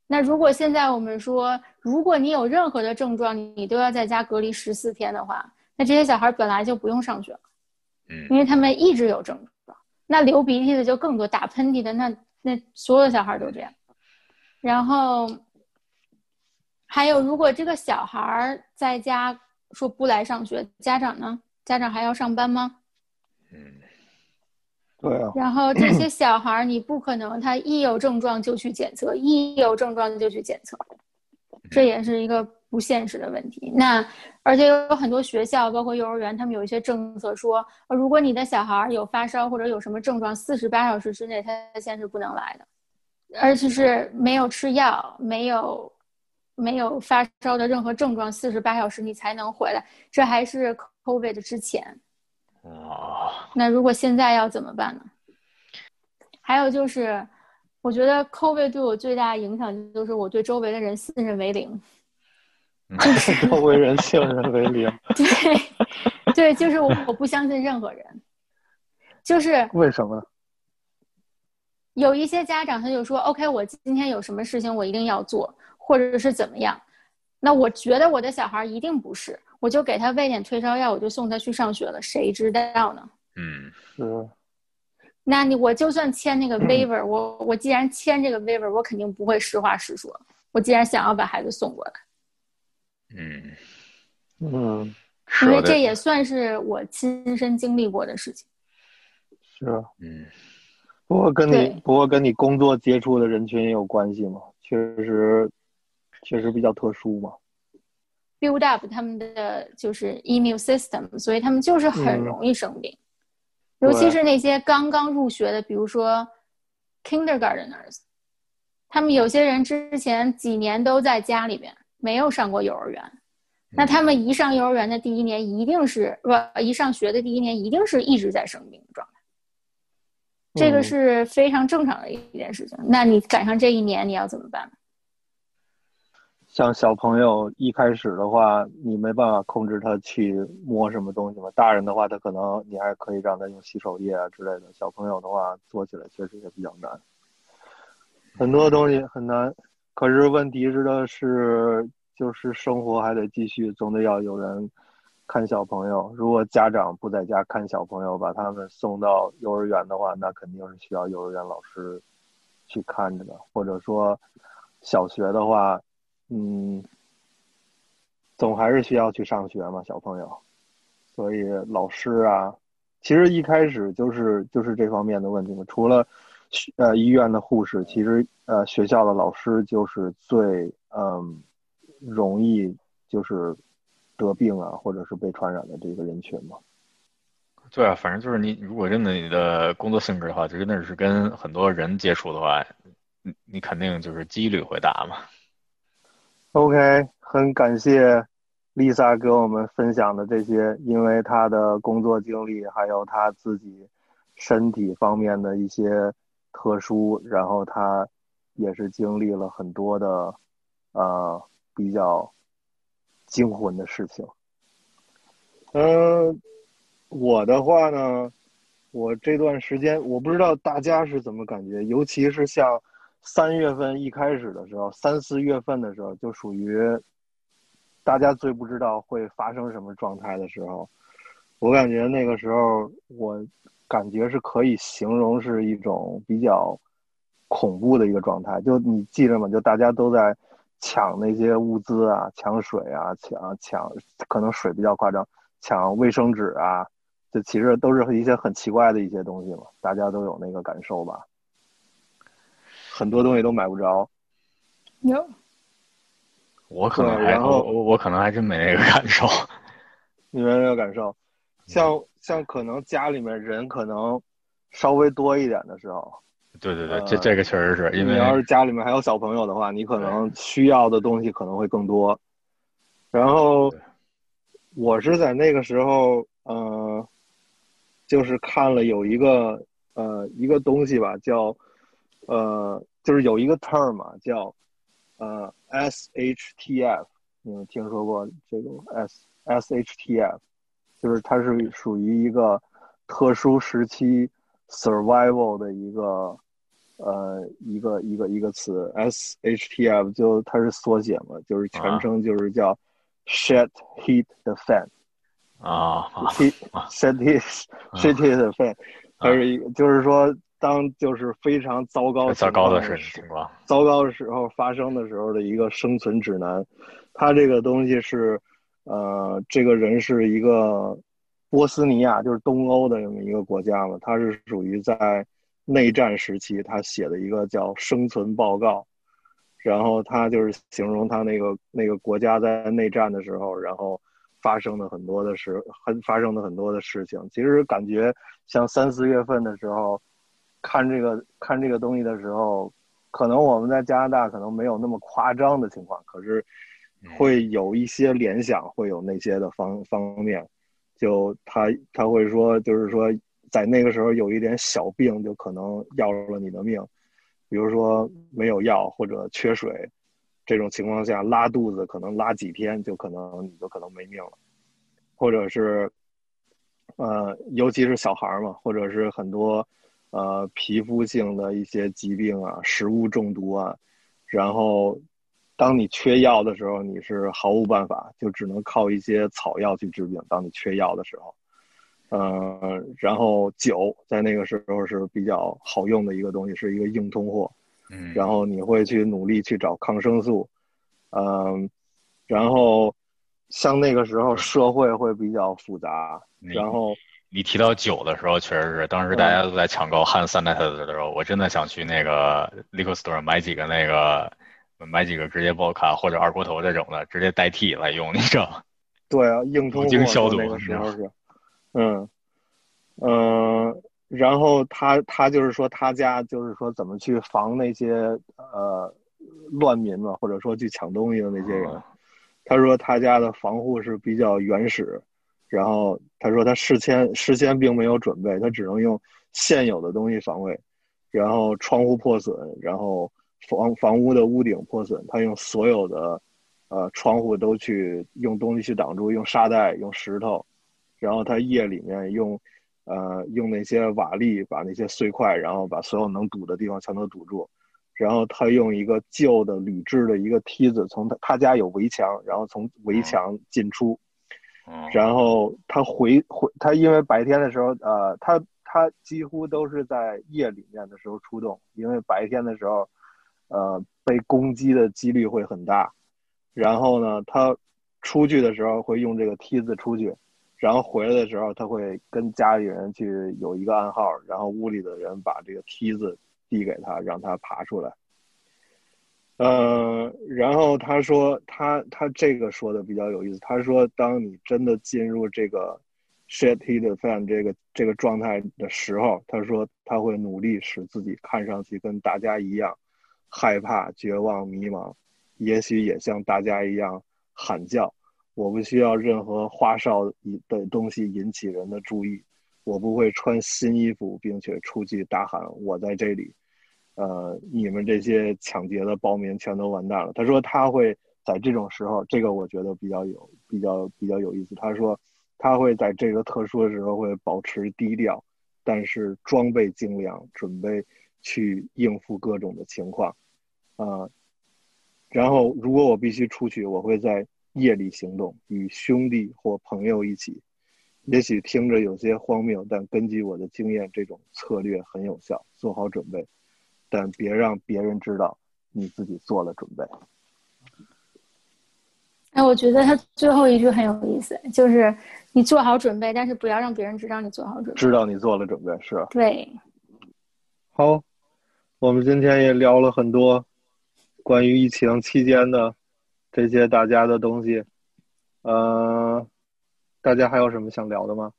Speaker 3: 那如果现在我们说，如果你有任何的症状，你都要在家隔离十四天的话，那这些小孩儿本来就不用上学了，
Speaker 2: 嗯
Speaker 3: 因为他们一直有症状。那流鼻涕的就更多，打喷嚏的那那所有的小孩儿都这样。然后还有，如果这个小孩儿在家说不来上学，家长呢？家长还要上班吗？
Speaker 2: 嗯
Speaker 1: 对啊，
Speaker 3: 然后这些 小孩儿，你不可能他一有症状就去检测，一有症状就去检测，这也是一个不现实的问题。那而且有很多学校，包括幼儿园，他们有一些政策说，呃如果你的小孩儿有发烧或者有什么症状，四十八小时之内他先是不能来的，而且是没有吃药、没有没有发烧的任何症状，四十八小时你才能回来。这还是 COVID 之前。
Speaker 2: 哦，
Speaker 3: 那如果现在要怎么办呢？还有就是，我觉得 COVID 对我最大的影响就是我对周围的人信任为零。
Speaker 1: 周围人信任为零，
Speaker 3: 对，对，就是我我不相信任何人。就是
Speaker 1: 为什么呢？
Speaker 3: 有一些家长他就说，OK，我今天有什么事情我一定要做，或者是怎么样。那我觉得我的小孩一定不是，我就给他喂点退烧药，我就送他去上学了，谁知道呢？
Speaker 2: 嗯
Speaker 1: 是，
Speaker 3: 那你我就算签那个 waiver，我我既然签这个 waiver，我肯定不会实话实说。我既然想要把孩子送过来，
Speaker 2: 嗯，
Speaker 1: 嗯，
Speaker 3: 因为这也算是我亲身经历过的事情。
Speaker 1: 是。
Speaker 2: 嗯
Speaker 1: 不过跟你不过跟你工作接触的人群也有关系嘛，确实确实比较特殊嘛。
Speaker 3: build up 他们的就是 immune system，所以他们就是很
Speaker 1: 嗯。
Speaker 3: 容易生病，
Speaker 1: 对
Speaker 3: 尤其是那些刚刚入学的，比如说 kindergarteners，他们有些人之前几年都在家里边没有上过幼儿园，那他们一上幼儿园的第一年一定是不一上学的第一年一定是一直在生病的状态，这个
Speaker 1: 嗯。
Speaker 3: 是非常正常的一件事情。那你赶上这一年你要怎么办？
Speaker 1: 像小朋友一开始的话，你没办法控制他去摸什么东西嘛。大人的话，他可能你还可以让他用洗手液啊之类的。小朋友的话，做起来确实也比较难，很多东西很难。可是问题是的是，就是生活还得继续，总得要有人看小朋友。如果家长不在家看小朋友，把他们送到幼儿园的话，那肯定是需要幼儿园老师去看着的，或者说小学的话。嗯，总还是需要去上学嘛，小朋友，所以老师啊，其实一开始就是就是这方面的问题嘛。除了呃医院的护士，其实呃学校的老师就是最嗯容易就是得病啊，或者是被传染的这个人群嘛。
Speaker 2: 对啊，反正就是你如果真的你的工作性质的话，就真的是跟很多人接触的话，你你肯定就是几率会大嘛。
Speaker 1: OK，很感谢 Lisa 给我们分享的这些，因为她的工作经历，还有她自己身体方面的一些特殊，然后她也是经历了很多的呃比较惊魂的事情。嗯、我的话呢，我这段时间我不知道大家是怎么感觉，尤其是像。三月份一开始的时候，三四月份的时候，就属于大家最不知道会发生什么状态的时候。我感觉那个时候，我感觉是可以形容是一种比较恐怖的一个状态。就你记着吗？就大家都在抢那些物资啊，抢水啊，抢抢，可能水比较夸张，抢卫生纸啊，这其实都是一些很奇怪的一些东西嘛。大家都有那个感受吧？很多东西都买不着。
Speaker 3: 有，
Speaker 2: 我可能
Speaker 1: 然后
Speaker 2: 我我我可能还真没那个感受。
Speaker 1: 你 没有感受？像像可能家里面人可能稍微多一点的时候，
Speaker 2: 对对对，
Speaker 1: 呃
Speaker 2: 这这个确实是因为
Speaker 1: 你要是家里面还有小朋友的话，你可能需要的东西可能会更多。然后我是在那个时候，呃，就是看了有一个呃一个东西吧，叫呃就是有一个 term 嘛，叫呃 SHTF，你们听说过这个 S SHTF？就是它是属于一个特殊时期 survival 的一个呃一个一个一个词，SHTF 就它是缩写嘛，就是全称就是叫 shit hit the fan
Speaker 2: 啊
Speaker 1: shit hit shit hit the fan，它是一个就是说当就是非常糟糕
Speaker 2: 糟糕的
Speaker 1: 事
Speaker 2: 情况，
Speaker 1: 糟糕的时候发生的时候的一个生存指南，它这个东西是。呃，这个人是一个波斯尼亚，就是东欧的这么一个国家嘛。他是属于在内战时期，他写的一个叫《生存报告》，然后他就是形容他那个那个国家在内战的时候，然后发生的很多的事，很发生的很多的事情。其实感觉像三四月份的时候看这个看这个东西的时候，可能我们在加拿大可能没有那么夸张的情况，可是。会有一些联想，会有那些的方方面，就他他会说，就是说在那个时候有一点小病，就可能要了你的命，比如说没有药或者缺水，这种情况下拉肚子可能拉几天就可能你就可能没命了，或者是，呃，尤其是小孩嘛，或者是很多呃皮肤性的一些疾病啊，食物中毒啊，然后。当你缺药的时候，你是毫无办法，就只能靠一些草药去治病。当你缺药的时候，呃，然后酒在那个时候是比较好用的一个东西，是一个硬通货。
Speaker 2: 嗯，
Speaker 1: 然后你会去努力去找抗生素，嗯，然后像那个时候社会会比较复杂。然后
Speaker 2: 你提到酒的时候，确实是当时大家都在抢购汉三代特的时候，我真的想去那个 liquor store 买几个那个。买几个直接爆卡或者二锅头这种的，直接代替来用，你知道？
Speaker 1: 对啊，硬通
Speaker 2: 货消毒
Speaker 1: 那个时 候是，嗯嗯，然后他他就是说他家就是说怎么去防那些呃乱民嘛，或者说去抢东西的那些人。他说他家的防护是比较原始，然后他说他事先事先并没有准备，他只能用现有的东西防卫，然后窗户破损，然后。房房屋的屋顶破损，他用所有的，呃，窗户都去用东西去挡住，用沙袋，用石头，然后他夜里面用，呃，用那些瓦砾把那些碎块，然后把所有能堵的地方全都堵住，然后他用一个旧的铝制的一个梯子，从他他家有围墙，然后从围墙进出，然后他回回他因为白天的时候，呃，他他几乎都是在夜里面的时候出动，因为白天的时候。呃，被攻击的几率会很大，然后呢，他出去的时候会用这个梯子出去，然后回来的时候他会跟家里人去有一个暗号，然后屋里的人把这个梯子递给他，让他爬出来。呃，然后他说他他这个说的比较有意思，他说当你真的进入这个 shit hit the fan 这个这个状态的时候，他说他会努力使自己看上去跟大家一样。害怕、绝望、迷茫，也许也像大家一样喊叫。我不需要任何花哨的东西引起人的注意。我不会穿新衣服，并且出去大喊：“我在这里。”呃，你们这些抢劫的暴民全都完蛋了。他说他会在这种时候，这个我觉得比较有、比较、比较有意思。他说他会在这个特殊的时候会保持低调，但是装备精良，准备。去应付各种的情况，啊，然后如果我必须出去，我会在夜里行动，与兄弟或朋友一起。也许听着有些荒谬，但根据我的经验，这种策略很有效。做好准备，但别让别人知道你自己做了准备。
Speaker 3: 哎，我觉得他最后一句很有意思，就是你做好准备，但是不要让别人知道你做好准备。
Speaker 1: 知道你做了准备是？
Speaker 3: 对。
Speaker 1: 好。我们今天也聊了很多关于疫情期间的这些大家的东西，呃，大家还有什么想聊的吗？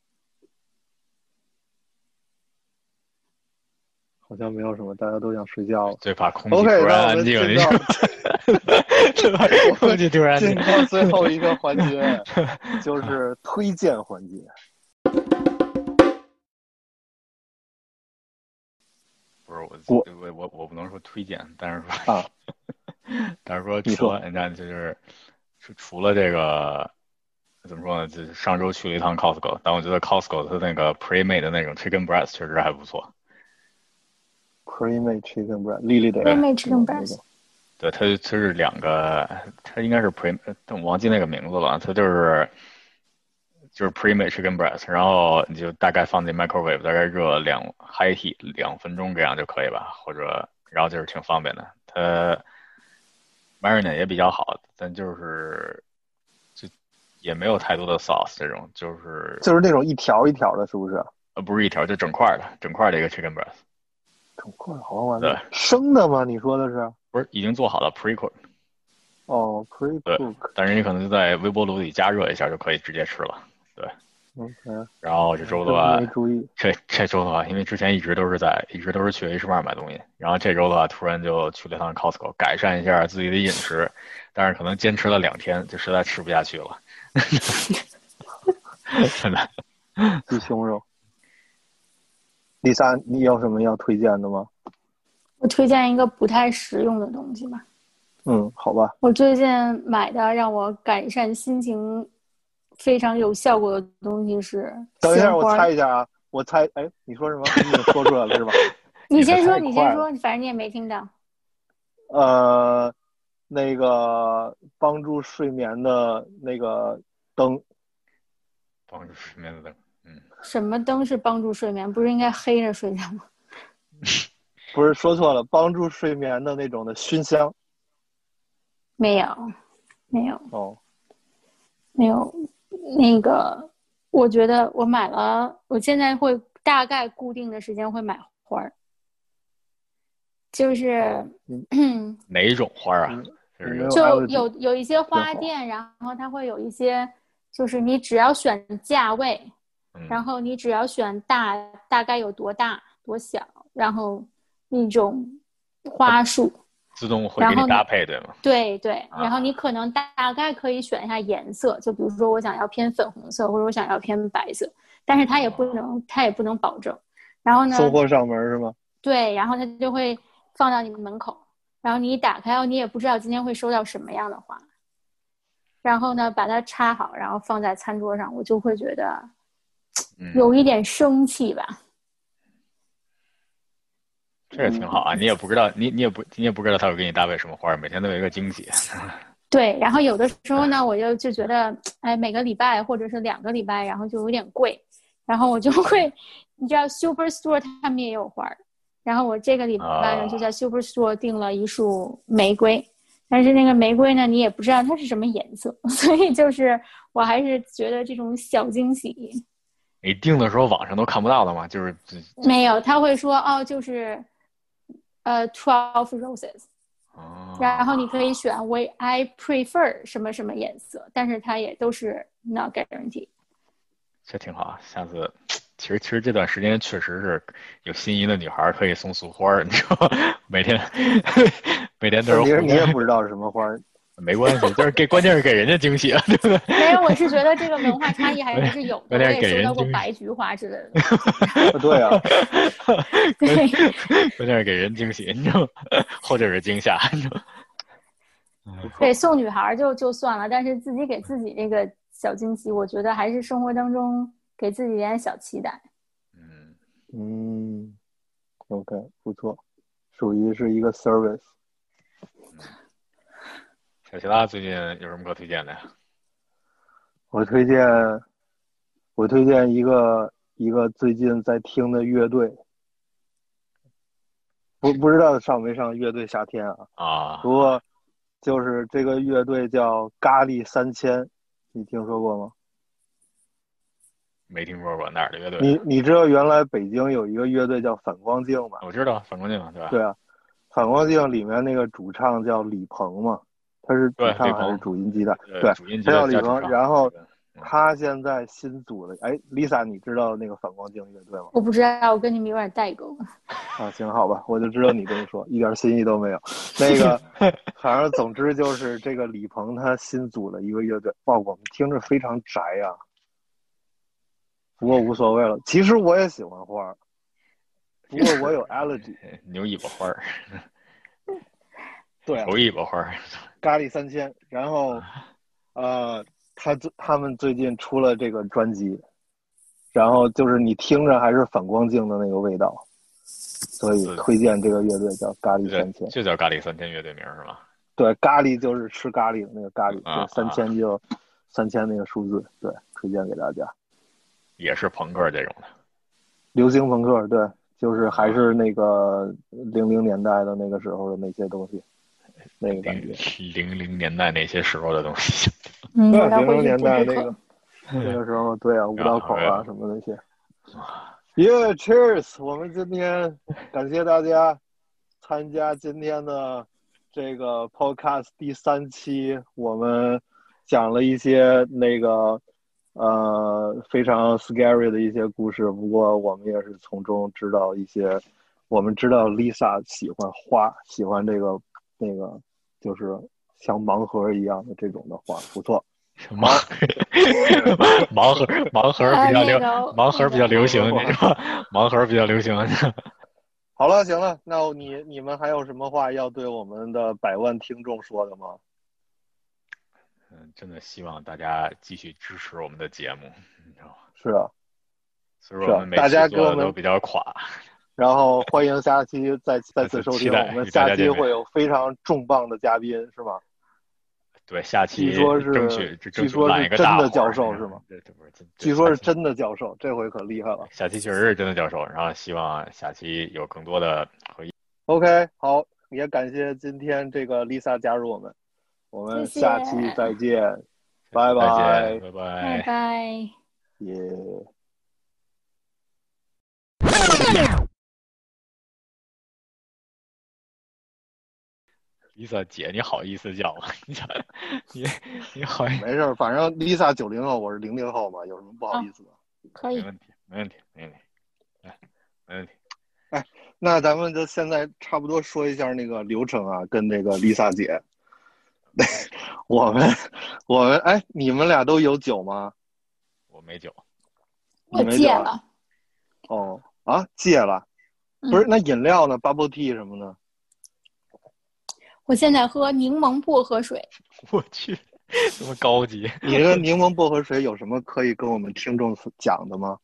Speaker 1: 好像没有什么，大家都想睡觉了。
Speaker 2: 最怕 空气突然安静，你知道吗？空气突然
Speaker 1: 进到最后一个环节，就是推荐环节。
Speaker 2: 不是我
Speaker 1: 我
Speaker 2: 我我我不能说推荐，但是说
Speaker 1: 啊，
Speaker 2: 但是说
Speaker 1: 你说
Speaker 2: 除了你看就是是除了这个怎么说呢？就是上周去了一趟 Costco，但我觉得 Costco 它那个 pre-made 的那种 chicken breast 确实还不错。
Speaker 1: Pre-made chicken breast，丽丽的
Speaker 3: Pre-made chicken breast
Speaker 2: 对，它它是两个，它应该是 pre，但我忘记那个名字了。它就是就是 pre-made chicken breast，然后你就大概放进 microwave，大概热两 high heat 两分钟这样就可以吧，或者然后就是挺方便的。它 marinade 也比较好，但就是就也没有太多的 sauce 这种，就是
Speaker 1: 就是那种一条一条的，是不是？
Speaker 2: 呃不是一条，就整块儿的，整块儿的一个 chicken breast，
Speaker 1: 整块好玩
Speaker 2: 对
Speaker 1: 的，生的吗？你说的是？
Speaker 2: 不是已经做好了 pre cook，
Speaker 1: 哦，pre
Speaker 2: 对
Speaker 1: cook。
Speaker 2: 但是你可能就在微波炉里加热一下就可以直接吃了。
Speaker 1: 对 OK，
Speaker 2: 然后这周的话，
Speaker 1: 没注意。
Speaker 2: 这这周的话，因为之前一直都是在一直都是去 H Mart 买东西，然后这周的话突然就去了趟 Costco，改善一下自己的饮食，但是可能坚持了两天就实在吃不下去了，真的。
Speaker 1: 鸡胸肉。丽莎，你有什么要推荐的吗？
Speaker 3: 我推荐一个不太实用的东西吧。
Speaker 1: 嗯，好吧。
Speaker 3: 我最近买的让我改善心情非常有效果的东西是
Speaker 1: 等一下，我猜一下啊，我猜，哎，你说什么？你已经说出来了是吧？
Speaker 3: 你先说，你先说，反正你也没听到。
Speaker 1: 呃，那个帮助睡眠的那个灯，
Speaker 2: 帮助睡眠的灯，嗯，
Speaker 3: 什么灯是帮助睡眠？不是应该黑着睡觉吗？
Speaker 1: 不是说错了，帮助睡眠的那种的熏香。
Speaker 3: 没有，没有，
Speaker 1: 哦，
Speaker 3: 没有。那个，我觉得我买了，我现在会大概固定的时间会买花儿，就是，
Speaker 2: 哪一种花啊？就有
Speaker 1: 有
Speaker 3: 就有有一些花店，然后它会有一些，就是你只要选价位，
Speaker 2: 嗯
Speaker 3: 然后你只要选大大概有多大多小，然后那种花束，
Speaker 2: 自动会给你搭配，对吗？
Speaker 3: 对对，
Speaker 2: 啊
Speaker 3: 然后你可能大大概可以选一下颜色，就比如说我想要偏粉红色，或者我想要偏白色，但是它也不能它也不能保证。然后呢，
Speaker 1: 送货上门是吗？
Speaker 3: 对，然后它就会放到你门口，然后你一打开，哦，你也不知道今天会收到什么样的花，然后呢，把它插好，然后放在餐桌上，我就会觉得
Speaker 2: 嗯，
Speaker 3: 有一点生气吧。
Speaker 2: 这也挺好啊。你也不知道，你你也不你也不知道他会给你搭配什么花，每天都有一个惊喜。
Speaker 3: 对，然后有的时候呢，我就就觉得，哎，每个礼拜或者是两个礼拜，然后就有点贵，然后我就会，你知道，Superstore 他们也有花儿，然后我这个礼拜呢
Speaker 2: 啊
Speaker 3: 就在 Superstore 订了一束玫瑰，但是那个玫瑰呢，你也不知道它是什么颜色，所以就是我还是觉得这种小惊喜
Speaker 2: 你订的时候网上都看不到的吗？就是
Speaker 3: 没有，他会说哦，就是呃 twelve roses。
Speaker 2: 哦，
Speaker 3: 然后你可以选 we I prefer 什么什么颜色，但是它也都是 not guarantee。
Speaker 2: 这挺好。下次，其实其实这段时间确实是有心仪的女孩可以送束花儿，你知道吗？每天 每天都是
Speaker 1: 其实你也不知道是什么花儿。
Speaker 2: 没关系，就是给关键是给人家惊喜啊，对不对？
Speaker 3: 没有，我是觉得这个文化差异还是有的。我
Speaker 2: 有点给
Speaker 3: 也收到过
Speaker 2: 人惊喜
Speaker 3: 白菊花之类的。
Speaker 1: 对啊，
Speaker 3: 对，
Speaker 2: 关键是给人惊喜，你知道吗？或者是惊吓，你知道吗？
Speaker 3: 对，送女孩儿就就算了，但是自己给自己这个小惊喜，我觉得还是生活当中给自己点小期待。
Speaker 2: 嗯，
Speaker 1: 嗯，OK，不错，属于是一个 service。
Speaker 2: 小齐拉最近有什么可推荐的呀？
Speaker 1: 我推荐，我推荐一个一个最近在听的乐队，不不知道上没上乐队夏天啊？
Speaker 2: 啊
Speaker 1: 不过就是这个乐队叫咖喱三千，你听说过吗？
Speaker 2: 没听说过哪儿的乐队？
Speaker 1: 你你知道原来北京有一个乐队叫反光镜吗？
Speaker 2: 我知道反光镜，对吧？
Speaker 1: 对啊，反光镜里面那个主唱叫李鹏嘛，他是主唱还是主音吉他？
Speaker 2: 呃
Speaker 1: 对，
Speaker 2: 主音吉
Speaker 1: 他叫李鹏。
Speaker 2: 他加主唱
Speaker 1: 然后他现在新组的，哎，Lisa，你知道那个反光镜乐队吗？
Speaker 3: 我不知道，我跟你们有点代沟。
Speaker 1: 啊，行，好吧，我就知道你这么说，一点新意都没有。那个，反正总之就是这个李鹏他新组了一个乐队，哇，我们听着非常宅呀、不过无所谓了，其实我也喜欢花儿。不过我有 allergy。
Speaker 2: 牛尾巴花儿，
Speaker 1: 对啊，
Speaker 2: 牛尾巴花儿，
Speaker 1: 咖喱三千。然后，呃，他最他们最近出了这个专辑，然后就是你听着还是反光镜的那个味道，所以推荐这个乐队叫咖喱三千。
Speaker 2: 就叫咖喱三千乐队名是吗？
Speaker 1: 对，咖喱就是吃咖喱的那个咖喱，三千就三千那个数字，对，推荐给大家。
Speaker 2: 也是朋克这种的。
Speaker 1: 流行朋克，对，就是还是那个零零年代的那个时候的那些东西，那个感觉。
Speaker 2: 零零年代那些时候的东西。
Speaker 3: 嗯，
Speaker 1: 零零年代那个。那个时候，对啊，五道口啊什么那些。Yeah, cheers！我们今天感谢大家参加今天的这个 podcast 第三期，我们讲了一些那个呃非常 scary 的一些故事，不过我们也是从中知道一些，我们知道 Lisa 喜欢花，喜欢这个那个就是像盲盒一样的这种的话，不错。
Speaker 2: 盲盲盒盲盒比较流盲盒比较流行，
Speaker 1: 那个
Speaker 2: 你说盲盒比较流行。
Speaker 1: 好了，行了，那你你们还有什么话要对我们的百万听众说的吗？
Speaker 2: 嗯，真的希望大家继续支持我们的节目，你知道吗？
Speaker 1: 是啊，
Speaker 2: 所以我们每
Speaker 1: 大家给我们
Speaker 2: 期做的都比较垮，
Speaker 1: 然后欢迎下期再再次收听，我们下期会有非常重磅的嘉宾，是吗？
Speaker 2: 对，下期
Speaker 1: 据说是
Speaker 2: 争取争取
Speaker 1: 据说是真的教授是吗？
Speaker 2: 对这不是，
Speaker 1: 据说是真的教授，这回可厉害了。
Speaker 2: 下期确实是真的教授，然后希望下期有更多的回忆。
Speaker 1: OK，好，也感谢今天这个 Lisa 加入我们，我们下期再见，拜拜
Speaker 2: 拜，拜
Speaker 3: 拜拜。
Speaker 1: 耶。
Speaker 2: Lisa 姐，你好意思叫我？你想你你好意，
Speaker 1: 没事儿，反正 Lisa 九零后，我是零零后嘛，有什么不好意思的？
Speaker 3: 可以，
Speaker 2: 没问题，没问题，没问题，哎，没问题。
Speaker 1: 哎那咱们就现在差不多说一下那个流程啊，跟那个 Lisa 姐，我们我们哎，你们俩都有酒吗？
Speaker 2: 我没酒，
Speaker 3: 我
Speaker 1: 没酒啊
Speaker 3: 戒了。
Speaker 1: 哦啊，戒了，
Speaker 3: 嗯
Speaker 1: 不是那饮料呢？Bubble tea 什么的？
Speaker 3: 我现在喝柠檬薄荷水，
Speaker 2: 我去，这么高级。
Speaker 1: 你这个柠檬薄荷水有什么可以跟我们听众讲的吗？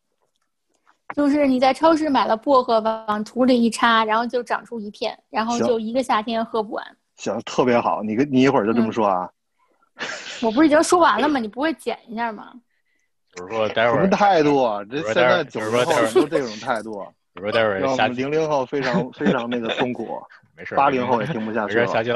Speaker 3: 就是你在超市买了薄荷，往土里一插，然后就长出一片，然后就一个夏天喝不完。
Speaker 1: 行，特别好，你跟你一会儿就这么说啊？
Speaker 3: 我不是已经说完了吗？你不会剪一下吗？
Speaker 2: 就是说待会儿什么，
Speaker 1: 态度啊？这现在九零后都这种态度，
Speaker 2: 比如说待会
Speaker 1: 让我们
Speaker 2: 儿下
Speaker 1: 零零后非常非常那个痛苦，
Speaker 2: 没事儿，
Speaker 1: 八零后也听不下去了
Speaker 2: 没事儿，。下期